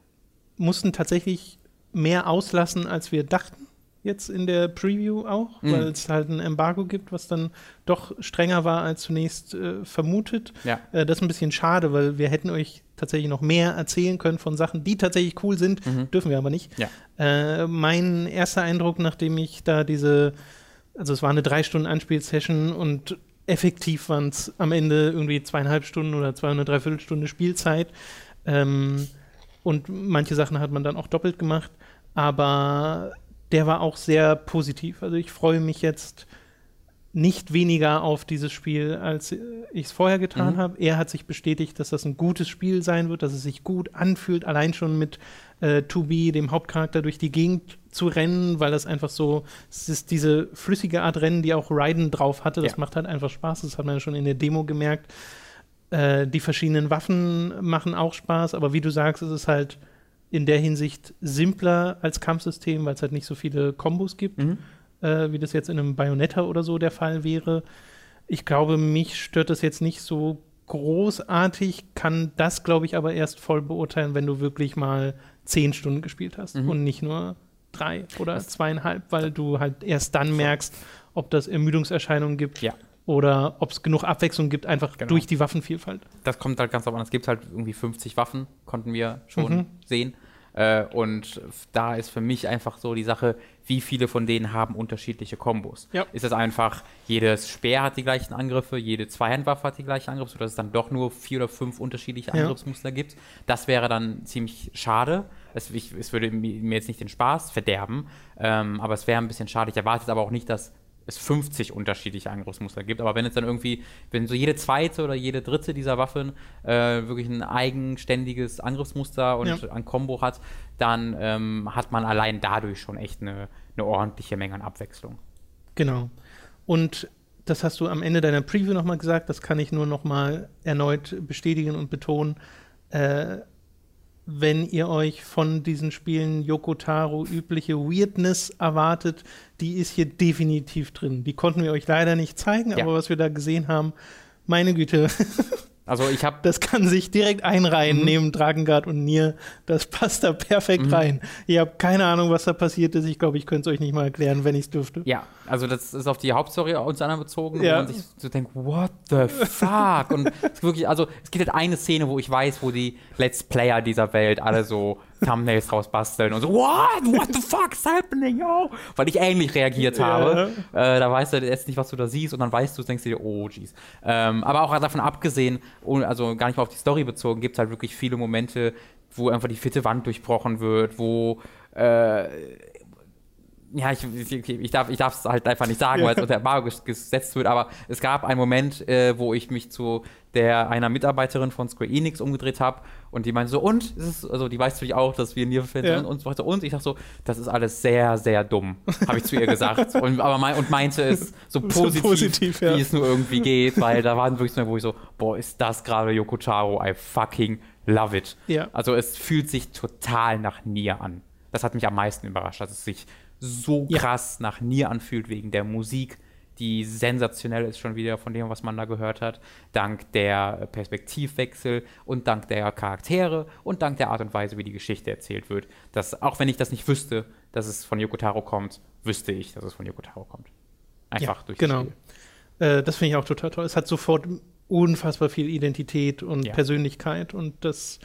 mussten tatsächlich mehr auslassen, als wir dachten jetzt in der Preview auch, mhm. weil es halt ein Embargo gibt, was dann doch strenger war als zunächst äh, vermutet. Ja. Äh, das ist ein bisschen schade, weil wir hätten euch tatsächlich noch mehr erzählen können von Sachen, die tatsächlich cool sind, mhm. dürfen wir aber nicht. Ja. Äh, mein erster Eindruck, nachdem ich da diese, also es war eine drei Stunden Anspielsession und effektiv waren es am Ende irgendwie zweieinhalb Stunden oder zwei und eine Dreiviertelstunde Spielzeit. Ähm, und manche Sachen hat man dann auch doppelt gemacht. Aber der war auch sehr positiv. Also ich freue mich jetzt nicht weniger auf dieses Spiel, als ich es vorher getan mhm. habe. Er hat sich bestätigt, dass das ein gutes Spiel sein wird, dass es sich gut anfühlt, allein schon mit äh, 2B, dem Hauptcharakter, durch die Gegend zu rennen, weil das einfach so, es ist diese flüssige Art Rennen, die auch Raiden drauf hatte. Das ja. macht halt einfach Spaß. Das hat man ja schon in der Demo gemerkt. Äh, die verschiedenen Waffen machen auch Spaß, aber wie du sagst, es ist halt in der Hinsicht simpler als Kampfsystem, weil es halt nicht so viele Kombos gibt, mhm. äh, wie das jetzt in einem Bayonetta oder so der Fall wäre. Ich glaube, mich stört das jetzt nicht so großartig, kann das, glaube ich, aber erst voll beurteilen, wenn du wirklich mal zehn Stunden gespielt hast mhm. und nicht nur drei oder das zweieinhalb, weil du halt erst dann merkst, ob das Ermüdungserscheinungen gibt. Ja oder ob es genug Abwechslung gibt, einfach genau. durch die Waffenvielfalt. Das kommt halt ganz auf an. Es gibt halt irgendwie 50 Waffen, konnten wir schon mhm. sehen. Äh, und da ist für mich einfach so die Sache, wie viele von denen haben unterschiedliche Kombos. Ja. Ist es einfach, jedes Speer hat die gleichen Angriffe, jede Zweihandwaffe hat die gleichen Angriffe, sodass es dann doch nur vier oder fünf unterschiedliche Angriffsmuster ja. gibt. Das wäre dann ziemlich schade. Es, ich, es würde mir jetzt nicht den Spaß verderben, ähm, aber es wäre ein bisschen schade. Ich erwarte aber auch nicht, dass es 50 unterschiedliche Angriffsmuster gibt. Aber wenn es dann irgendwie, wenn so jede zweite oder jede dritte dieser Waffen äh, wirklich ein eigenständiges Angriffsmuster und ja. ein Combo hat, dann ähm, hat man allein dadurch schon echt eine, eine ordentliche Menge an Abwechslung. Genau. Und das hast du am Ende deiner Preview nochmal gesagt, das kann ich nur nochmal erneut bestätigen und betonen. Äh, wenn ihr euch von diesen Spielen Yoko Taro übliche Weirdness erwartet, die ist hier definitiv drin. Die konnten wir euch leider nicht zeigen, ja. aber was wir da gesehen haben, meine Güte. Also ich habe. Das kann sich direkt einreihen mhm. neben Dragengard und Nier. Das passt da perfekt mhm. rein. Ihr habt keine Ahnung, was da passiert ist. Ich glaube, ich könnte es euch nicht mal erklären, wenn ich es dürfte. Ja, also das ist auf die Hauptstory uns anderen bezogen, ja. wo man sich so denkt, what the fuck? und es wirklich, also es gibt halt eine Szene, wo ich weiß, wo die Let's Player dieser Welt alle so Thumbnails draus basteln und so, what? What the fuck is happening, yo? Weil ich ähnlich reagiert habe. Ja. Äh, da weißt du jetzt nicht, was du da siehst und dann weißt du, denkst du dir, oh, jeez. Ähm, aber auch davon abgesehen, also gar nicht mal auf die Story bezogen, gibt es halt wirklich viele Momente, wo einfach die vierte Wand durchbrochen wird, wo äh, ja, ich, ich, ich darf es halt einfach nicht sagen, weil es unter Embargo gesetzt wird, aber es gab einen Moment, äh, wo ich mich zu der einer Mitarbeiterin von Square Enix umgedreht habe und die meinte so, und? Ist, also die weiß natürlich auch, dass wir Nier-Fans ja. sind und so weiter. Und ich dachte so, das ist alles sehr, sehr dumm, habe ich zu ihr gesagt. und, aber mein, und meinte es so positiv, positiv ja. wie es nur irgendwie geht, weil da waren wirklich so, wo ich so, boah, ist das gerade Yoko Charo, I fucking love it. Ja. Also es fühlt sich total nach Nier an. Das hat mich am meisten überrascht, dass es sich so krass nach Nier anfühlt wegen der Musik, die sensationell ist schon wieder von dem, was man da gehört hat, dank der Perspektivwechsel und dank der Charaktere und dank der Art und Weise, wie die Geschichte erzählt wird. Dass, auch wenn ich das nicht wüsste, dass es von Yoko Taro kommt, wüsste ich, dass es von Yoko Taro kommt. Einfach ja, durch genau. Äh, das finde ich auch total toll. Es hat sofort unfassbar viel Identität und ja. Persönlichkeit und das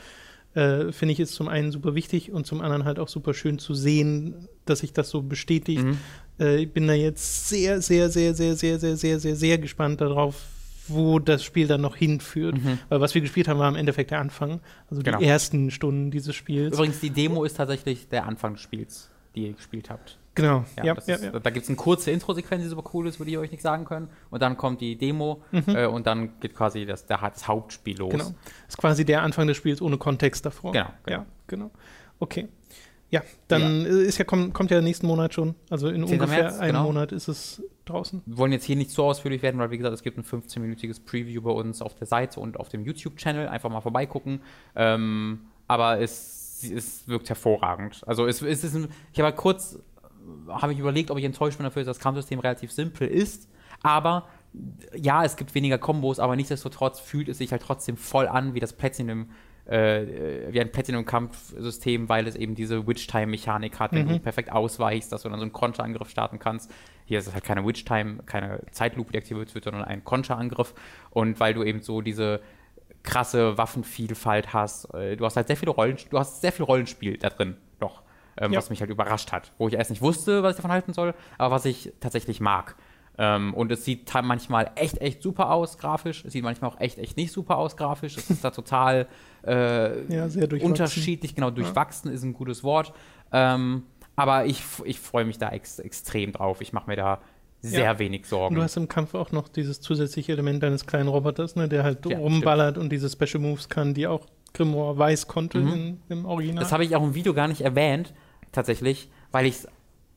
äh, finde ich ist zum einen super wichtig und zum anderen halt auch super schön zu sehen, dass sich das so bestätigt. Mhm. Äh, ich bin da jetzt sehr, sehr, sehr, sehr, sehr, sehr, sehr, sehr, sehr gespannt darauf, wo das Spiel dann noch hinführt. Mhm. Weil was wir gespielt haben, war im Endeffekt der Anfang. Also genau. die ersten Stunden dieses Spiels. Übrigens, die Demo ist tatsächlich der Anfang des Spiels, die ihr gespielt habt. Genau. Ja, ja, ja, ist, Da gibt es eine kurze Intro-Sequenz, die super cool ist, würde ich euch nicht sagen können. Und dann kommt die Demo mhm. äh, und dann geht quasi das, das Hauptspiel los. Genau. Das ist quasi der Anfang des Spiels ohne Kontext davor. Genau. genau. Ja, genau. Okay. Ja, dann ist ja, kommt, kommt ja nächsten Monat schon. Also in ungefähr März, einem genau. Monat ist es draußen. Wir wollen jetzt hier nicht so ausführlich werden, weil wie gesagt, es gibt ein 15-minütiges Preview bei uns auf der Seite und auf dem YouTube-Channel. Einfach mal vorbeigucken. Ähm, aber es, es wirkt hervorragend. Also es, es ist ein, ich habe halt kurz habe ich überlegt, ob ich enttäuscht bin dafür, dass das Kampfsystem relativ simpel ist. Aber ja, es gibt weniger Kombos, aber nichtsdestotrotz fühlt es sich halt trotzdem voll an wie das Platinum, äh, wie ein Platinum-Kampfsystem, weil es eben diese Witch-Time-Mechanik hat, wenn mhm. du perfekt ausweichst, dass du dann so einen Konterangriff starten kannst. Hier ist es halt keine Witch-Time, keine Zeitlupe, die aktiviert wird, sondern ein Konterangriff. Und weil du eben so diese krasse Waffenvielfalt hast, äh, du hast halt sehr viele Rollen, du hast sehr viel Rollenspiel da drin, doch ähm, ja. was mich halt überrascht hat, wo ich erst nicht wusste, was ich davon halten soll, aber was ich tatsächlich mag. Ähm, und es sieht manchmal echt, echt super aus grafisch. Es sieht manchmal auch echt, echt nicht super aus grafisch. Es ist da total äh, ja, unterschiedlich. Genau, durchwachsen ja. ist ein gutes Wort. Ähm, aber ich, ich freue mich da ex extrem drauf. Ich mache mir da sehr ja. wenig Sorgen. Und du hast im Kampf auch noch dieses zusätzliche Element deines kleinen Roboters, ne, der halt rumballert stimmt. und diese Special Moves kann, die auch Grimoire weiß konnte mhm. in, im Original. Das habe ich auch im Video gar nicht erwähnt, tatsächlich, weil ich es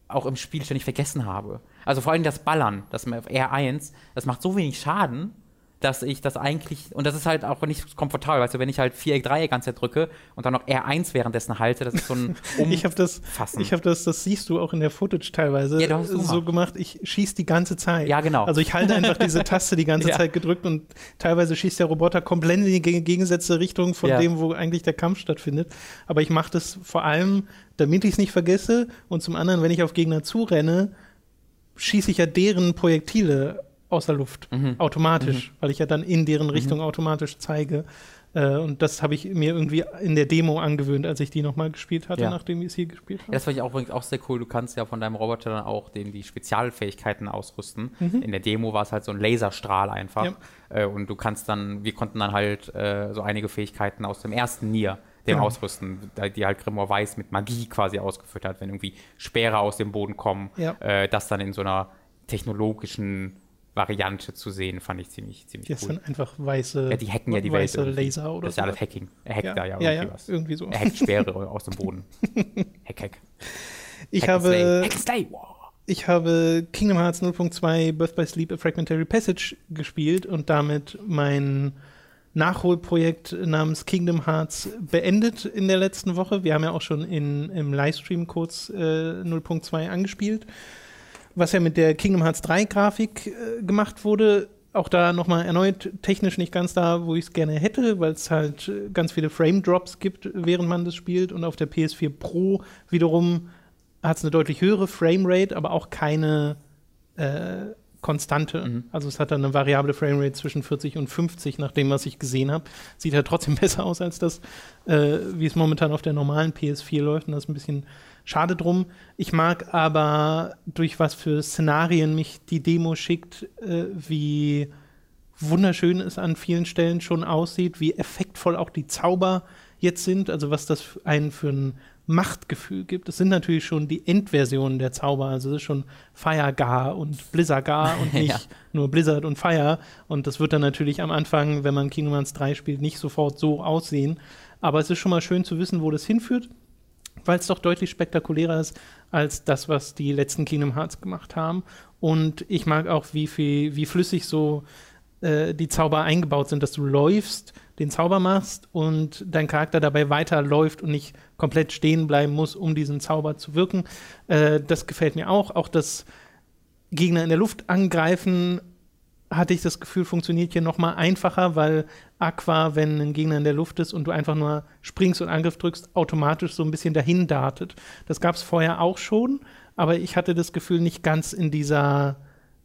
auch im Spiel ständig vergessen habe. Also vor allem das Ballern, das R1, das macht so wenig Schaden, dass ich das eigentlich, und das ist halt auch nicht komfortabel, weißt du, wenn ich halt Viereck, Dreieck ganze Zeit drücke und dann noch R1 währenddessen halte, das ist so ein Umfassen. ich habe das, ich habe das, das siehst du auch in der Footage teilweise ja, so gemacht, ich schieße die ganze Zeit. Ja, genau. Also ich halte einfach diese Taste die ganze ja. Zeit gedrückt und teilweise schießt der Roboter komplett in die gegensätzliche Richtung von ja. dem, wo eigentlich der Kampf stattfindet. Aber ich mache das vor allem, damit ich es nicht vergesse und zum anderen, wenn ich auf Gegner zurenne, schieße ich ja deren Projektile aus der Luft, mhm. automatisch, mhm. weil ich ja dann in deren mhm. Richtung mhm. automatisch zeige. Äh, und das habe ich mir irgendwie in der Demo angewöhnt, als ich die nochmal gespielt hatte, ja. nachdem ich es hier gespielt habe. Ja, das fand ich auch, übrigens auch sehr cool. Du kannst ja von deinem Roboter dann auch den die Spezialfähigkeiten ausrüsten. Mhm. In der Demo war es halt so ein Laserstrahl einfach. Ja. Äh, und du kannst dann, wir konnten dann halt äh, so einige Fähigkeiten aus dem ersten Nier dem ja. ausrüsten, die halt Grimoire Weiß mit Magie quasi ausgeführt hat, wenn irgendwie Speere aus dem Boden kommen, ja. äh, das dann in so einer technologischen Variante zu sehen, fand ich ziemlich, ziemlich das cool. Das sind einfach weiße, ja, die hacken ja die weiße Welt Laser oder Das ist ja alles Hacking. Er hackt ja. da ja, ja irgendwie ja, was. Irgendwie so. Er hackt Schwere aus dem Boden. Hack, hack. Ich hack habe, hack Slay. Wow. ich habe Kingdom Hearts 0.2 Birth by Sleep A Fragmentary Passage gespielt und damit mein Nachholprojekt namens Kingdom Hearts beendet in der letzten Woche. Wir haben ja auch schon in, im Livestream kurz äh, 0.2 angespielt was ja mit der Kingdom Hearts 3 Grafik äh, gemacht wurde, auch da nochmal erneut technisch nicht ganz da, wo ich es gerne hätte, weil es halt äh, ganz viele Frame Drops gibt, während man das spielt. Und auf der PS4 Pro wiederum hat es eine deutlich höhere Framerate, aber auch keine äh, Konstante. Mhm. Also es hat dann eine variable Framerate zwischen 40 und 50, nach dem, was ich gesehen habe. Sieht halt trotzdem besser aus als das, äh, wie es momentan auf der normalen PS4 läuft. Und das ist ein bisschen Schade drum. Ich mag aber, durch was für Szenarien mich die Demo schickt, äh, wie wunderschön es an vielen Stellen schon aussieht, wie effektvoll auch die Zauber jetzt sind, also was das einen für ein Machtgefühl gibt. Es sind natürlich schon die Endversionen der Zauber, also es ist schon Firegar und Blizzardgar und nicht ja. nur Blizzard und Fire. Und das wird dann natürlich am Anfang, wenn man Kingdom Hearts 3 spielt, nicht sofort so aussehen. Aber es ist schon mal schön zu wissen, wo das hinführt, weil es doch deutlich spektakulärer ist als das, was die letzten Kingdom Hearts gemacht haben. Und ich mag auch, wie viel, wie flüssig so äh, die Zauber eingebaut sind, dass du läufst, den Zauber machst und dein Charakter dabei weiterläuft und nicht komplett stehen bleiben muss, um diesen Zauber zu wirken. Äh, das gefällt mir auch. Auch das Gegner in der Luft angreifen hatte ich das Gefühl, funktioniert hier noch mal einfacher, weil Aqua, wenn ein Gegner in der Luft ist und du einfach nur springst und Angriff drückst, automatisch so ein bisschen dahin dartet. Das gab es vorher auch schon, aber ich hatte das Gefühl nicht ganz in dieser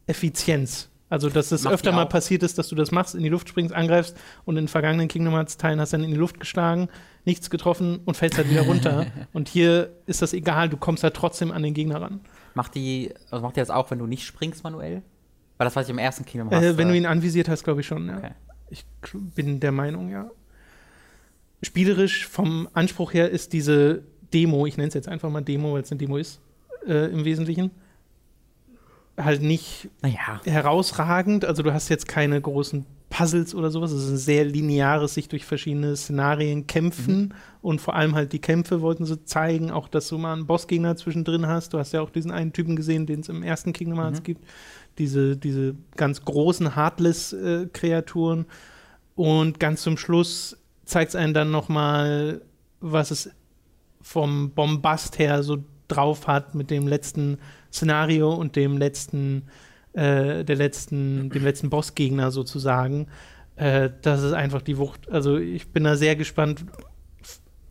Effizienz. Also, dass es öfter mal passiert ist, dass du das machst, in die Luft springst, angreifst und in vergangenen Kingdom Hearts Teilen hast dann in die Luft geschlagen, nichts getroffen und fällst halt wieder runter. und hier ist das egal, du kommst halt trotzdem an den Gegner ran. Macht die, also macht die das auch, wenn du nicht springst manuell? Weil das, was ich im ersten Kingdom Hearts. Äh, wenn du ihn anvisiert hast, glaube ich schon, ja. Okay. Ich bin der Meinung, ja. Spielerisch vom Anspruch her ist diese Demo, ich nenne es jetzt einfach mal Demo, weil es eine Demo ist, äh, im Wesentlichen halt nicht naja. herausragend. Also du hast jetzt keine großen Puzzles oder sowas. Es ist ein sehr lineares sich durch verschiedene Szenarien kämpfen mhm. und vor allem halt die Kämpfe wollten sie zeigen, auch dass du mal einen Bossgegner zwischendrin hast. Du hast ja auch diesen einen Typen gesehen, den es im ersten Kingdom Hearts mhm. gibt. Diese, diese ganz großen Heartless-Kreaturen. und ganz zum Schluss zeigt es einen dann noch mal, was es vom Bombast her so drauf hat mit dem letzten Szenario und dem letzten, äh, der letzten, dem letzten Bossgegner sozusagen. Äh, das ist einfach die Wucht. Also ich bin da sehr gespannt.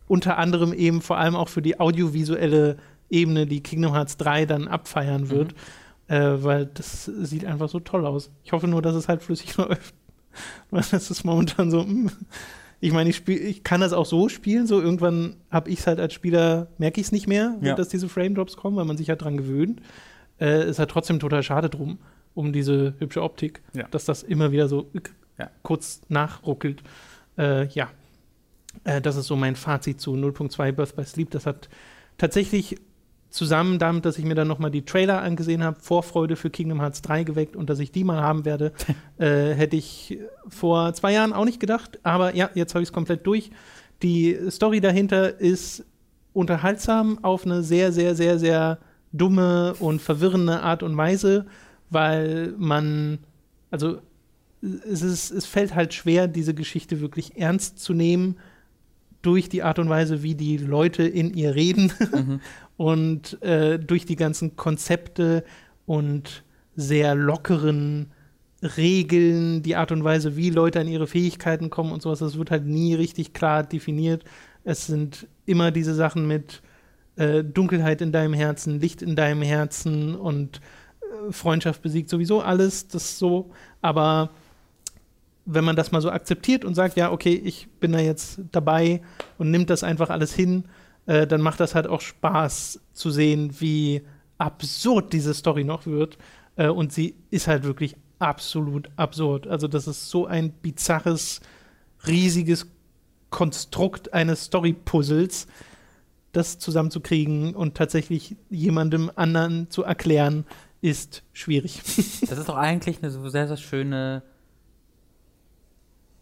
Unter anderem eben vor allem auch für die audiovisuelle Ebene, die Kingdom Hearts 3 dann abfeiern wird. Mhm. Äh, weil das sieht einfach so toll aus. Ich hoffe nur, dass es halt flüssig läuft. Weil das ist momentan so. Mh. Ich meine, ich, spiel, ich kann das auch so spielen, so irgendwann habe ich es halt als Spieler, merke ich es nicht mehr, ja. dass diese Frame Drops kommen, weil man sich halt dran gewöhnt. Äh, ist halt trotzdem total schade drum, um diese hübsche Optik, ja. dass das immer wieder so ja. kurz nachruckelt. Äh, ja, äh, das ist so mein Fazit zu 0.2 Birth by Sleep. Das hat tatsächlich zusammen damit, dass ich mir dann nochmal die Trailer angesehen habe, Vorfreude für Kingdom Hearts 3 geweckt und dass ich die mal haben werde, äh, hätte ich vor zwei Jahren auch nicht gedacht. Aber ja, jetzt habe ich es komplett durch. Die Story dahinter ist unterhaltsam auf eine sehr, sehr, sehr, sehr dumme und verwirrende Art und Weise, weil man, also es, ist, es fällt halt schwer, diese Geschichte wirklich ernst zu nehmen durch die Art und Weise, wie die Leute in ihr reden mhm. und äh, durch die ganzen Konzepte und sehr lockeren Regeln, die Art und Weise, wie Leute an ihre Fähigkeiten kommen und sowas, das wird halt nie richtig klar definiert. Es sind immer diese Sachen mit äh, Dunkelheit in deinem Herzen, Licht in deinem Herzen und äh, Freundschaft besiegt sowieso alles, das so, aber wenn man das mal so akzeptiert und sagt, ja, okay, ich bin da jetzt dabei und nimmt das einfach alles hin, äh, dann macht das halt auch Spaß zu sehen, wie absurd diese Story noch wird. Äh, und sie ist halt wirklich absolut absurd. Also, das ist so ein bizarres, riesiges Konstrukt eines Story-Puzzles, das zusammenzukriegen und tatsächlich jemandem anderen zu erklären, ist schwierig. Das ist doch eigentlich eine sehr, sehr schöne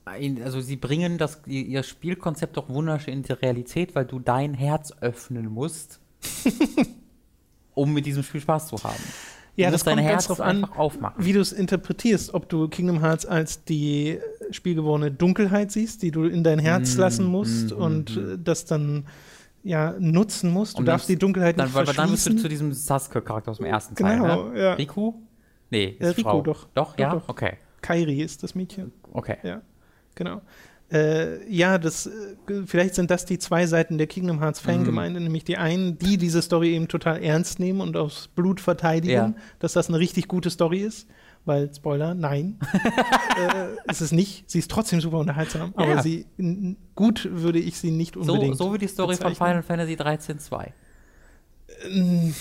also sie bringen das, ihr Spielkonzept doch wunderschön in die Realität, weil du dein Herz öffnen musst, um mit diesem Spiel Spaß zu haben. Ja, das kommt Herz ganz drauf an, aufmachen. wie du es interpretierst, ob du Kingdom Hearts als die spielgewordene Dunkelheit siehst, die du in dein Herz mm, lassen musst mm, und mm. das dann ja nutzen musst. Du und darfst die Dunkelheit dann, nicht verschließen. Dann bist du zu diesem Sasuke-Charakter aus dem ersten Teil, genau, ne? ja. Riku? Nee, ist ja, Riku, Frau. doch. Doch, ja? Doch. Okay. Kairi ist das Mädchen. Okay. Ja. Genau. Äh, ja, das, äh, vielleicht sind das die zwei Seiten der Kingdom Hearts Fangemeinde, mhm. nämlich die einen, die diese Story eben total ernst nehmen und aufs Blut verteidigen, ja. dass das eine richtig gute Story ist. Weil, Spoiler, nein, äh, ist es nicht. Sie ist trotzdem super unterhaltsam, ja. aber sie, gut würde ich sie nicht unbedingt. So, so wie die Story bezeichnen. von Final Fantasy 13 2. Ähm.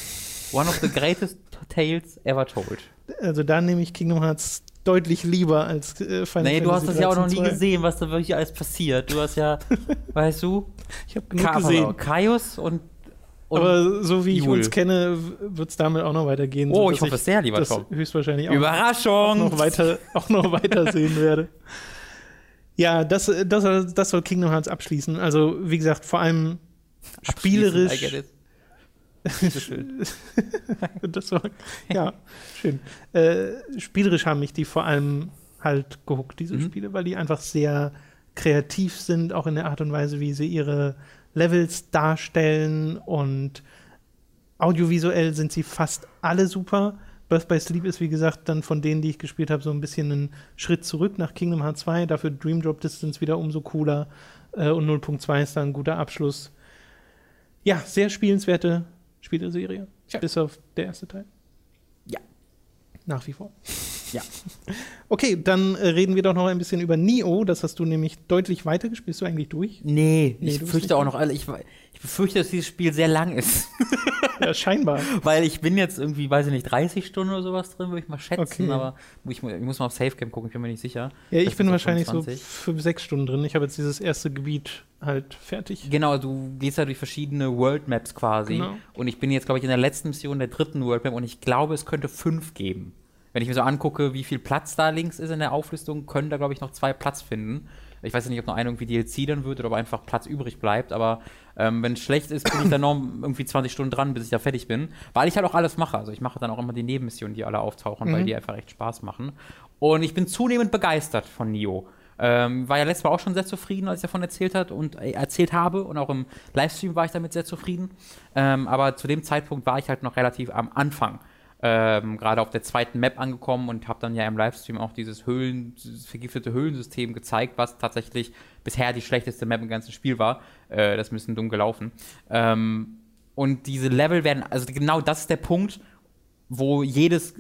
One of the greatest tales ever told. Also da nehme ich Kingdom Hearts deutlich lieber als äh, Final Nee, du hast das ja auch noch nie gesehen, was da wirklich alles passiert. Du hast ja, weißt du, ich habe genug gesehen. Kaius und Aber so wie ich Jul. uns kenne, wird es damit auch noch weitergehen. Oh, ich hoffe es sehr, lieber Tom. Höchstwahrscheinlich auch, Überraschung! Auch noch weiter, auch noch weiter sehen werde. Ja, das, das, das soll Kingdom Hearts abschließen. Also, wie gesagt, vor allem spielerisch. das war, ja, schön. Äh, spielerisch haben mich die vor allem halt gehuckt, diese mhm. Spiele, weil die einfach sehr kreativ sind, auch in der Art und Weise, wie sie ihre Levels darstellen und audiovisuell sind sie fast alle super. Birth by Sleep ist, wie gesagt, dann von denen, die ich gespielt habe, so ein bisschen ein Schritt zurück nach Kingdom Hearts 2. Dafür Dream Drop Distance wieder umso cooler. Äh, und 0.2 ist dann ein guter Abschluss. Ja, sehr spielenswerte Spieleserie. Ja. Bis auf der erste Teil. Ja. Nach wie vor. Ja. Okay, dann äh, reden wir doch noch ein bisschen über Nio. Das hast du nämlich deutlich weiter gespielt. Bist du eigentlich durch? Nee, nee ich fürchte auch noch. Also ich, ich befürchte, dass dieses Spiel sehr lang ist. ja, scheinbar. Weil ich bin jetzt irgendwie, weiß ich nicht, 30 Stunden oder sowas drin, würde ich mal schätzen. Okay. Aber ich, ich, muss mal auf Safecam gucken, ich bin mir nicht sicher. Ja, ich bin wahrscheinlich 25. so 5, 6 Stunden drin. Ich habe jetzt dieses erste Gebiet halt fertig. Genau, du gehst ja durch verschiedene World Maps quasi. Genau. Und ich bin jetzt, glaube ich, in der letzten Mission der dritten World Map und ich glaube, es könnte fünf geben. Wenn ich mir so angucke, wie viel Platz da links ist in der Auflistung, können da, glaube ich, noch zwei Platz finden. Ich weiß ja nicht, ob noch einer irgendwie DLC dann wird oder ob einfach Platz übrig bleibt, aber ähm, wenn es schlecht ist, bin ich dann noch irgendwie 20 Stunden dran, bis ich da fertig bin. Weil ich halt auch alles mache. Also ich mache dann auch immer die Nebenmissionen, die alle auftauchen, mhm. weil die einfach echt Spaß machen. Und ich bin zunehmend begeistert von Nio. Ähm, war ja letztes Mal auch schon sehr zufrieden, als ich davon erzählt hat und äh, erzählt habe. Und auch im Livestream war ich damit sehr zufrieden. Ähm, aber zu dem Zeitpunkt war ich halt noch relativ am Anfang ähm, gerade auf der zweiten Map angekommen und habe dann ja im Livestream auch dieses Höhlen, dieses vergiftete Höhlensystem gezeigt, was tatsächlich bisher die schlechteste Map im ganzen Spiel war. Äh, das ist ein bisschen dumm gelaufen. Ähm, und diese Level werden, also genau das ist der Punkt, wo jedes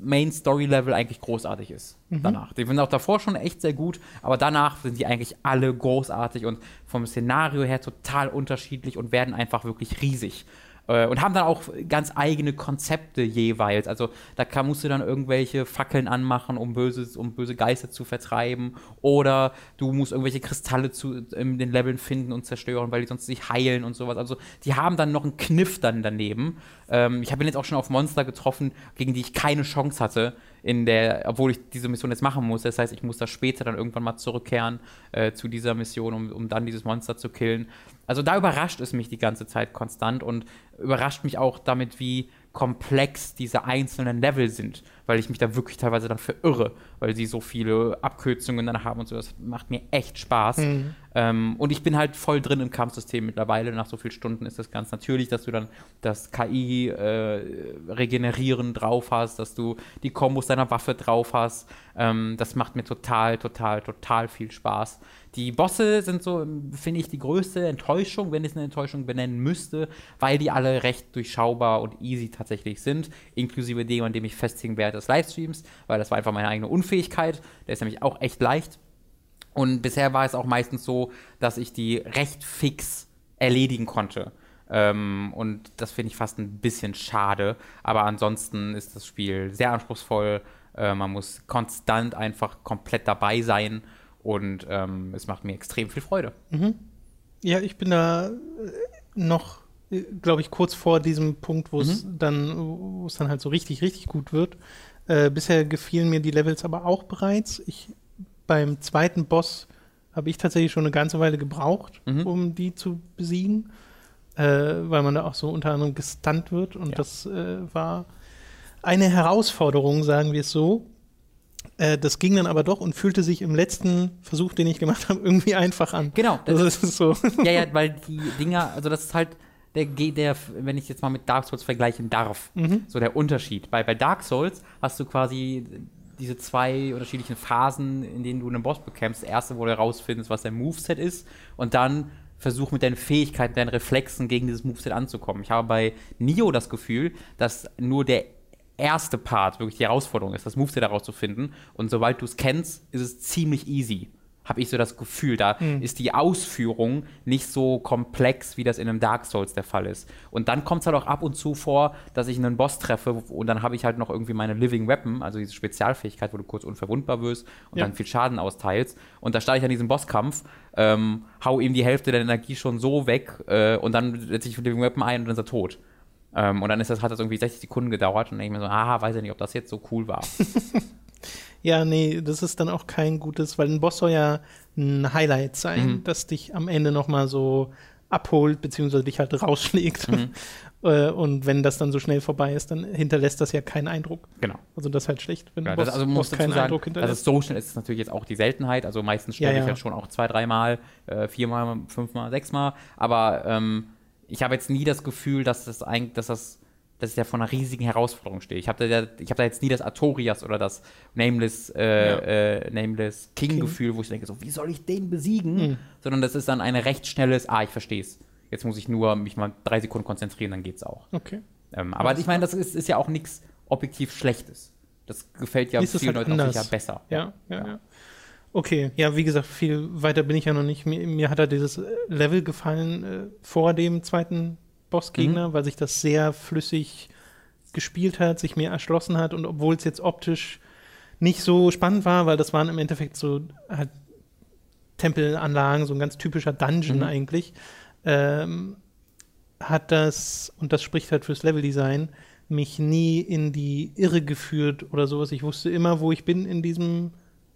Main Story Level eigentlich großartig ist. Mhm. Danach. Die sind auch davor schon echt sehr gut, aber danach sind die eigentlich alle großartig und vom Szenario her total unterschiedlich und werden einfach wirklich riesig. Äh, und haben dann auch ganz eigene Konzepte jeweils. Also da kann, musst du dann irgendwelche Fackeln anmachen, um, Böses, um böse Geister zu vertreiben. Oder du musst irgendwelche Kristalle zu, in den Leveln finden und zerstören, weil die sonst sich heilen und sowas. Also die haben dann noch einen Kniff dann daneben. Ähm, ich habe ihn jetzt auch schon auf Monster getroffen, gegen die ich keine Chance hatte in der, obwohl ich diese Mission jetzt machen muss. Das heißt, ich muss da später dann irgendwann mal zurückkehren äh, zu dieser Mission, um, um dann dieses Monster zu killen. Also da überrascht es mich die ganze Zeit konstant und überrascht mich auch damit, wie komplex diese einzelnen Level sind, weil ich mich da wirklich teilweise dann verirre, weil sie so viele Abkürzungen dann haben und so. Das macht mir echt Spaß. Mhm. Ähm, und ich bin halt voll drin im Kampfsystem mittlerweile. Nach so vielen Stunden ist das ganz natürlich, dass du dann das KI äh, regenerieren drauf hast, dass du die Kombos deiner Waffe drauf hast. Ähm, das macht mir total, total, total viel Spaß. Die Bosse sind so, finde ich, die größte Enttäuschung, wenn ich es eine Enttäuschung benennen müsste, weil die alle recht durchschaubar und easy tatsächlich sind, inklusive dem, an dem ich festigen werde des Livestreams, weil das war einfach meine eigene Unfähigkeit. Der ist nämlich auch echt leicht. Und bisher war es auch meistens so, dass ich die recht fix erledigen konnte. Ähm, und das finde ich fast ein bisschen schade. Aber ansonsten ist das Spiel sehr anspruchsvoll. Äh, man muss konstant einfach komplett dabei sein und ähm, es macht mir extrem viel Freude. Mhm. Ja, ich bin da äh, noch, äh, glaube ich, kurz vor diesem Punkt, wo es mhm. dann, wo es dann halt so richtig, richtig gut wird. Äh, bisher gefielen mir die Levels aber auch bereits. Ich, beim zweiten Boss habe ich tatsächlich schon eine ganze Weile gebraucht, mhm. um die zu besiegen, äh, weil man da auch so unter anderem gestunt wird und ja. das äh, war eine Herausforderung, sagen wir es so. Äh, das ging dann aber doch und fühlte sich im letzten Versuch, den ich gemacht habe, irgendwie einfach an. Genau. Das, das ist so. Ja, ja, weil die Dinger, also das ist halt der, der, wenn ich jetzt mal mit Dark Souls vergleichen darf, mhm. so der Unterschied. Bei, bei Dark Souls hast du quasi diese zwei unterschiedlichen Phasen, in denen du einen Boss bekämpfst. Erste, wo du herausfindest, was dein Moveset ist, und dann versuch mit deinen Fähigkeiten, deinen Reflexen gegen dieses Moveset anzukommen. Ich habe bei Nio das Gefühl, dass nur der erste Part wirklich die Herausforderung ist, das Moveset daraus zu finden. Und sobald du es kennst, ist es ziemlich easy. Habe ich so das Gefühl. Da mhm. ist die Ausführung nicht so komplex, wie das in einem Dark Souls der Fall ist. Und dann kommt es halt auch ab und zu vor, dass ich einen Boss treffe und dann habe ich halt noch irgendwie meine Living Weapon, also diese Spezialfähigkeit, wo du kurz unverwundbar wirst und ja. dann viel Schaden austeilst. Und da starte ich an diesem Bosskampf, ähm, hau ihm die Hälfte der Energie schon so weg äh, und dann setze ich Living Weapon ein und dann ist er tot. Ähm, und dann ist das, hat das irgendwie 60 Sekunden gedauert und dann denke ich mir so, aha, weiß ich nicht, ob das jetzt so cool war. Ja, nee, das ist dann auch kein gutes, weil ein Boss soll ja ein Highlight sein, mhm. das dich am Ende nochmal so abholt, beziehungsweise dich halt rausschlägt. Mhm. Äh, und wenn das dann so schnell vorbei ist, dann hinterlässt das ja keinen Eindruck. Genau. Also das ist halt schlecht, wenn ja, Boss, also muss Boss keinen sagen, Eindruck hinterlässt. Also so schnell ist es natürlich jetzt auch die Seltenheit. Also meistens sterbe ja, ja. ich halt schon auch zwei, dreimal, äh, viermal, fünfmal, sechsmal. Aber ähm, ich habe jetzt nie das Gefühl, dass das eigentlich, dass das dass ich da vor einer riesigen Herausforderung stehe. Ich habe da, hab da jetzt nie das Artorias oder das Nameless, äh, ja. äh, Nameless King-Gefühl, King. wo ich denke, so, wie soll ich den besiegen? Mhm. Sondern das ist dann ein recht schnelles, ah, ich verstehe es. Jetzt muss ich nur mich mal drei Sekunden konzentrieren, dann geht's auch. Okay. Ähm, aber ich meine, das ist, ist ja auch nichts objektiv Schlechtes. Das gefällt ja vielen halt Leuten auch sicher besser. Ja, ja, ja. Okay, ja, wie gesagt, viel weiter bin ich ja noch nicht. Mir, mir hat da dieses Level gefallen äh, vor dem zweiten Bossgegner, mhm. weil sich das sehr flüssig gespielt hat, sich mir erschlossen hat und obwohl es jetzt optisch nicht so spannend war, weil das waren im Endeffekt so halt Tempelanlagen, so ein ganz typischer Dungeon mhm. eigentlich, ähm, hat das, und das spricht halt fürs Leveldesign, mich nie in die Irre geführt oder sowas. Ich wusste immer, wo ich bin in diesem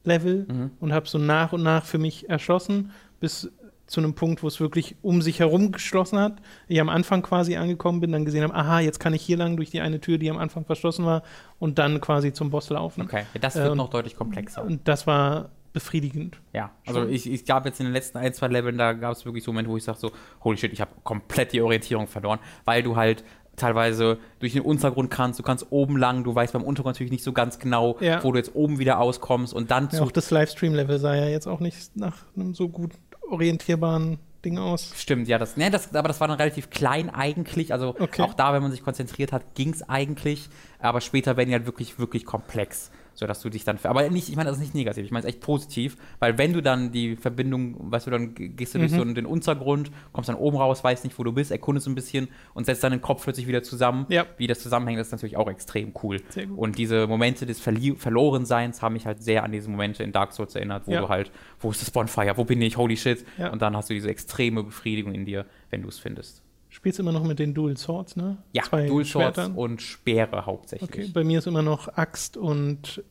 Level mhm. und habe so nach und nach für mich erschlossen, bis zu einem Punkt, wo es wirklich um sich herum geschlossen hat. Ich am Anfang quasi angekommen bin, dann gesehen habe, aha, jetzt kann ich hier lang durch die eine Tür, die am Anfang verschlossen war, und dann quasi zum Boss laufen. Okay, das wird äh, noch deutlich komplexer. Und das war befriedigend. Ja, also ich, ich gab jetzt in den letzten ein, zwei Leveln, da gab es wirklich so Momente, wo ich sage so, holy shit, ich habe komplett die Orientierung verloren, weil du halt teilweise durch den Untergrund kannst, du kannst oben lang, du weißt beim Untergrund natürlich nicht so ganz genau, ja. wo du jetzt oben wieder auskommst und dann ja, zu. Auch das Livestream-Level sah ja jetzt auch nicht nach einem so gut orientierbaren Ding aus. Stimmt, ja, das, ne, das, aber das war dann relativ klein eigentlich. Also okay. auch da, wenn man sich konzentriert hat, ging es eigentlich. Aber später werden die halt wirklich, wirklich komplex sodass du dich dann. Aber nicht, ich meine, das ist nicht negativ, ich meine es echt positiv, weil wenn du dann die Verbindung, weißt du, dann gehst du mhm. durch so den Untergrund, kommst dann oben raus, weißt nicht, wo du bist, erkundest ein bisschen und setzt dann den Kopf plötzlich wieder zusammen. Ja. Wie das zusammenhängt, ist natürlich auch extrem cool. Und diese Momente des Verli Verlorenseins haben mich halt sehr an diese Momente in Dark Souls erinnert, wo ja. du halt, wo ist das Bonfire, wo bin ich, holy shit. Ja. Und dann hast du diese extreme Befriedigung in dir, wenn du es findest. Spielst du immer noch mit den Dual Swords, ne? Ja, Zwei Dual Swords Schwertern. und Speere hauptsächlich. Okay, bei mir ist immer noch Axt und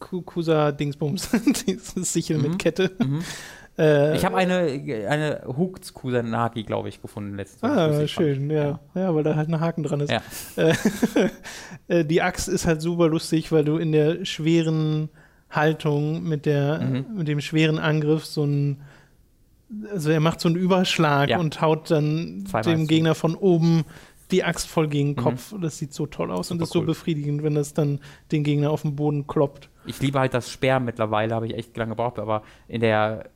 Kusa-Dingsbums, dieses Sichel mhm. mit Kette. Mhm. Äh, ich habe eine, eine Hooked Kusanagi, glaube ich, gefunden letztes Mal. Ah, schön, ja. ja. ja. weil da halt ein Haken dran ist. Ja. Äh, die Axt ist halt super lustig, weil du in der schweren Haltung mit, der, mhm. mit dem schweren Angriff so ein also er macht so einen Überschlag ja. und haut dann Zweimal dem Gegner von oben die Axt voll gegen den mhm. Kopf. Mhm. Das sieht so toll aus Super und ist so befriedigend, wenn das dann den Gegner auf den Boden kloppt. Ich liebe halt das Speer mittlerweile, habe ich echt lange gebraucht, aber in der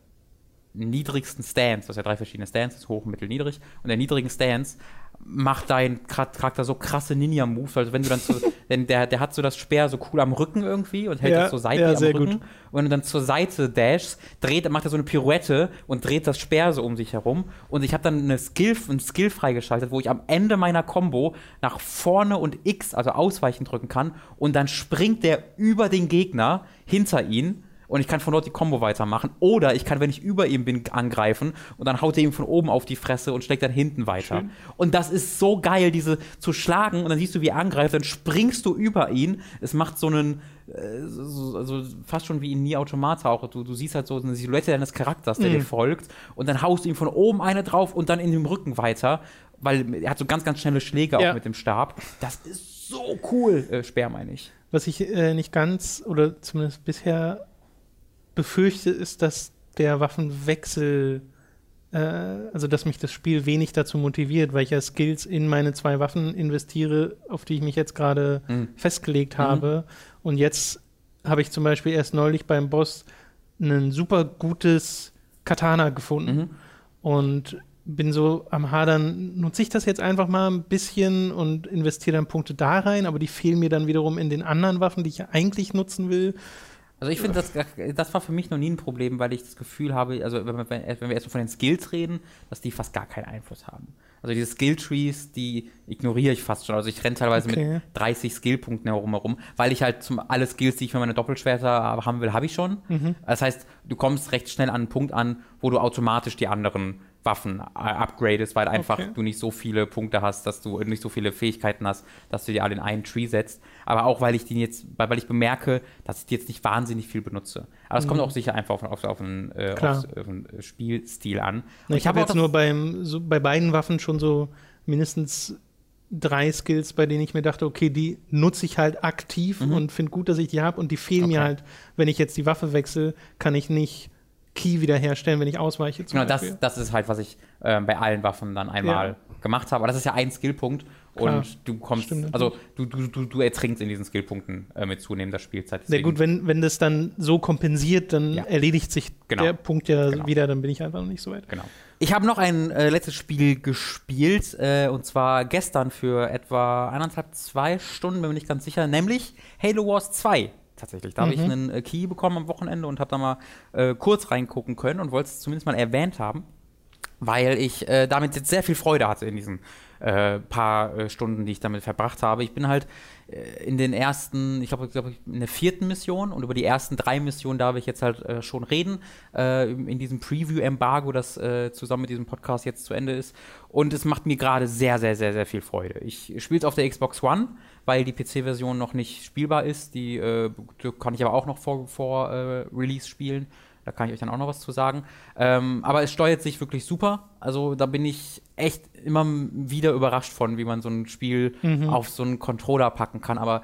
niedrigsten Stance, das sind ja drei verschiedene Stances, hoch, mittel, niedrig, und in der niedrigen Stance macht dein Charakter so krasse Ninja-Moves, also wenn du dann so, denn der, der hat so das Speer so cool am Rücken irgendwie und hält ja, das so seitlich ja, am Rücken. Gut. Und wenn du dann zur Seite dashst, dreht, macht er so eine Pirouette und dreht das Speer so um sich herum. Und ich habe dann eine Skill, einen Skill freigeschaltet, wo ich am Ende meiner Combo nach vorne und X, also ausweichen drücken kann. Und dann springt der über den Gegner hinter ihn und ich kann von dort die Combo weitermachen. Oder ich kann, wenn ich über ihm bin, angreifen und dann haut er ihm von oben auf die Fresse und schlägt dann hinten weiter. Schön. Und das ist so geil, diese zu schlagen und dann siehst du, wie er angreift, dann springst du über ihn. Es macht so einen, äh, so, also fast schon wie in Nie Automata auch. Du, du siehst halt so eine Silhouette deines Charakters, der mhm. dir folgt. Und dann haust du ihm von oben eine drauf und dann in dem Rücken weiter. Weil er hat so ganz, ganz schnelle Schläge ja. auch mit dem Stab. Das ist so cool. Äh, Speer meine ich. Was ich äh, nicht ganz oder zumindest bisher befürchte, ist, dass der Waffenwechsel, äh, also dass mich das Spiel wenig dazu motiviert, weil ich ja Skills in meine zwei Waffen investiere, auf die ich mich jetzt gerade mhm. festgelegt habe. Mhm. Und jetzt habe ich zum Beispiel erst neulich beim Boss ein super gutes Katana gefunden. Mhm. Und bin so am Hadern, nutze ich das jetzt einfach mal ein bisschen und investiere dann Punkte da rein, aber die fehlen mir dann wiederum in den anderen Waffen, die ich eigentlich nutzen will. Also ich finde, das, das war für mich noch nie ein Problem, weil ich das Gefühl habe, also wenn wir, wenn wir erstmal von den Skills reden, dass die fast gar keinen Einfluss haben. Also diese Skill-Trees, die ignoriere ich fast schon. Also ich renne teilweise okay. mit 30 Skillpunkten herum, herum, weil ich halt zum, alle Skills, die ich für meine Doppelschwerter haben will, habe ich schon. Mhm. Das heißt, du kommst recht schnell an einen Punkt an, wo du automatisch die anderen Waffen äh, upgradest, weil einfach okay. du nicht so viele Punkte hast, dass du nicht so viele Fähigkeiten hast, dass du die alle in einen Tree setzt. Aber auch, weil ich die jetzt, weil, weil ich bemerke, dass ich die jetzt nicht wahnsinnig viel benutze. Aber es mhm. kommt auch sicher einfach auf, auf, auf, einen, äh, auf, einen Spielstil an. ich, ich habe hab jetzt nur beim, so bei beiden Waffen schon so mindestens drei Skills, bei denen ich mir dachte, okay, die nutze ich halt aktiv mhm. und finde gut, dass ich die habe und die fehlen okay. mir halt, wenn ich jetzt die Waffe wechsle, kann ich nicht Key wiederherstellen, wenn ich ausweiche. genau, das, das ist halt, was ich äh, bei allen Waffen dann einmal ja. gemacht habe. Aber das ist ja ein Skillpunkt Klar. und du kommst, Stimmt, also du, du, du, du ertrinkst in diesen Skillpunkten äh, mit zunehmender Spielzeit. Deswegen. Sehr gut, wenn, wenn das dann so kompensiert, dann ja. erledigt sich genau. der Punkt ja genau. wieder, dann bin ich einfach noch nicht so weit. Genau. Ich habe noch ein äh, letztes Spiel gespielt, äh, und zwar gestern für etwa eineinhalb, zwei Stunden, bin mir nicht ganz sicher, nämlich Halo Wars 2 tatsächlich. Da mhm. habe ich einen äh, Key bekommen am Wochenende und habe da mal äh, kurz reingucken können und wollte es zumindest mal erwähnt haben, weil ich äh, damit jetzt sehr viel Freude hatte in diesen äh, paar äh, Stunden, die ich damit verbracht habe. Ich bin halt äh, in den ersten, ich glaube, glaub, in der vierten Mission und über die ersten drei Missionen darf ich jetzt halt äh, schon reden, äh, in diesem Preview-Embargo, das äh, zusammen mit diesem Podcast jetzt zu Ende ist. Und es macht mir gerade sehr, sehr, sehr, sehr viel Freude. Ich spiele es auf der Xbox One, weil die PC-Version noch nicht spielbar ist. Die, äh, kann ich aber auch noch vor, vor äh, Release spielen. Da kann ich euch dann auch noch was zu sagen. Ähm, aber es steuert sich wirklich super. Also da bin ich echt immer wieder überrascht von, wie man so ein Spiel mhm. auf so einen Controller packen kann. Aber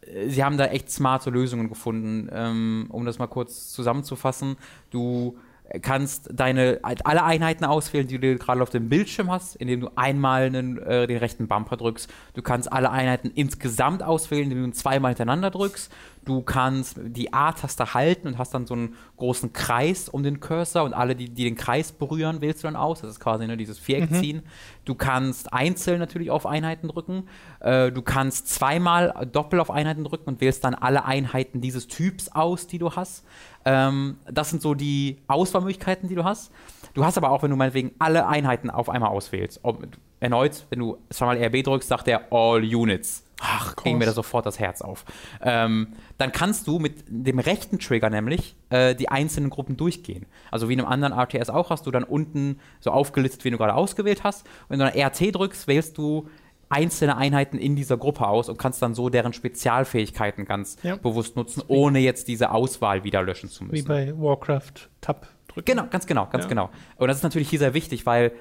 äh, sie haben da echt smarte Lösungen gefunden. Ähm, um das mal kurz zusammenzufassen, du kannst deine alle Einheiten auswählen, die du gerade auf dem Bildschirm hast, indem du einmal einen, äh, den rechten Bumper drückst. Du kannst alle Einheiten insgesamt auswählen, indem du zweimal hintereinander drückst. Du kannst die A-Taste halten und hast dann so einen großen Kreis um den Cursor und alle, die, die den Kreis berühren, wählst du dann aus. Das ist quasi nur dieses Viereck mhm. ziehen. Du kannst einzeln natürlich auf Einheiten drücken. Äh, du kannst zweimal doppelt auf Einheiten drücken und wählst dann alle Einheiten dieses Typs aus, die du hast. Ähm, das sind so die Auswahlmöglichkeiten, die du hast. Du hast aber auch, wenn du meinetwegen alle Einheiten auf einmal auswählst, ob, erneut, wenn du zweimal RB drückst, sagt er All Units. Ach, ging mir da sofort das Herz auf. Ähm, dann kannst du mit dem rechten Trigger nämlich äh, die einzelnen Gruppen durchgehen. Also wie in einem anderen RTS auch hast du dann unten so aufgelistet, wen du gerade ausgewählt hast. Und wenn du dann RT drückst, wählst du einzelne Einheiten in dieser Gruppe aus und kannst dann so deren Spezialfähigkeiten ganz ja. bewusst nutzen, ohne jetzt diese Auswahl wieder löschen zu müssen. Wie bei Warcraft Tab drücken. Genau, ganz genau, ganz ja. genau. Und das ist natürlich hier sehr wichtig, weil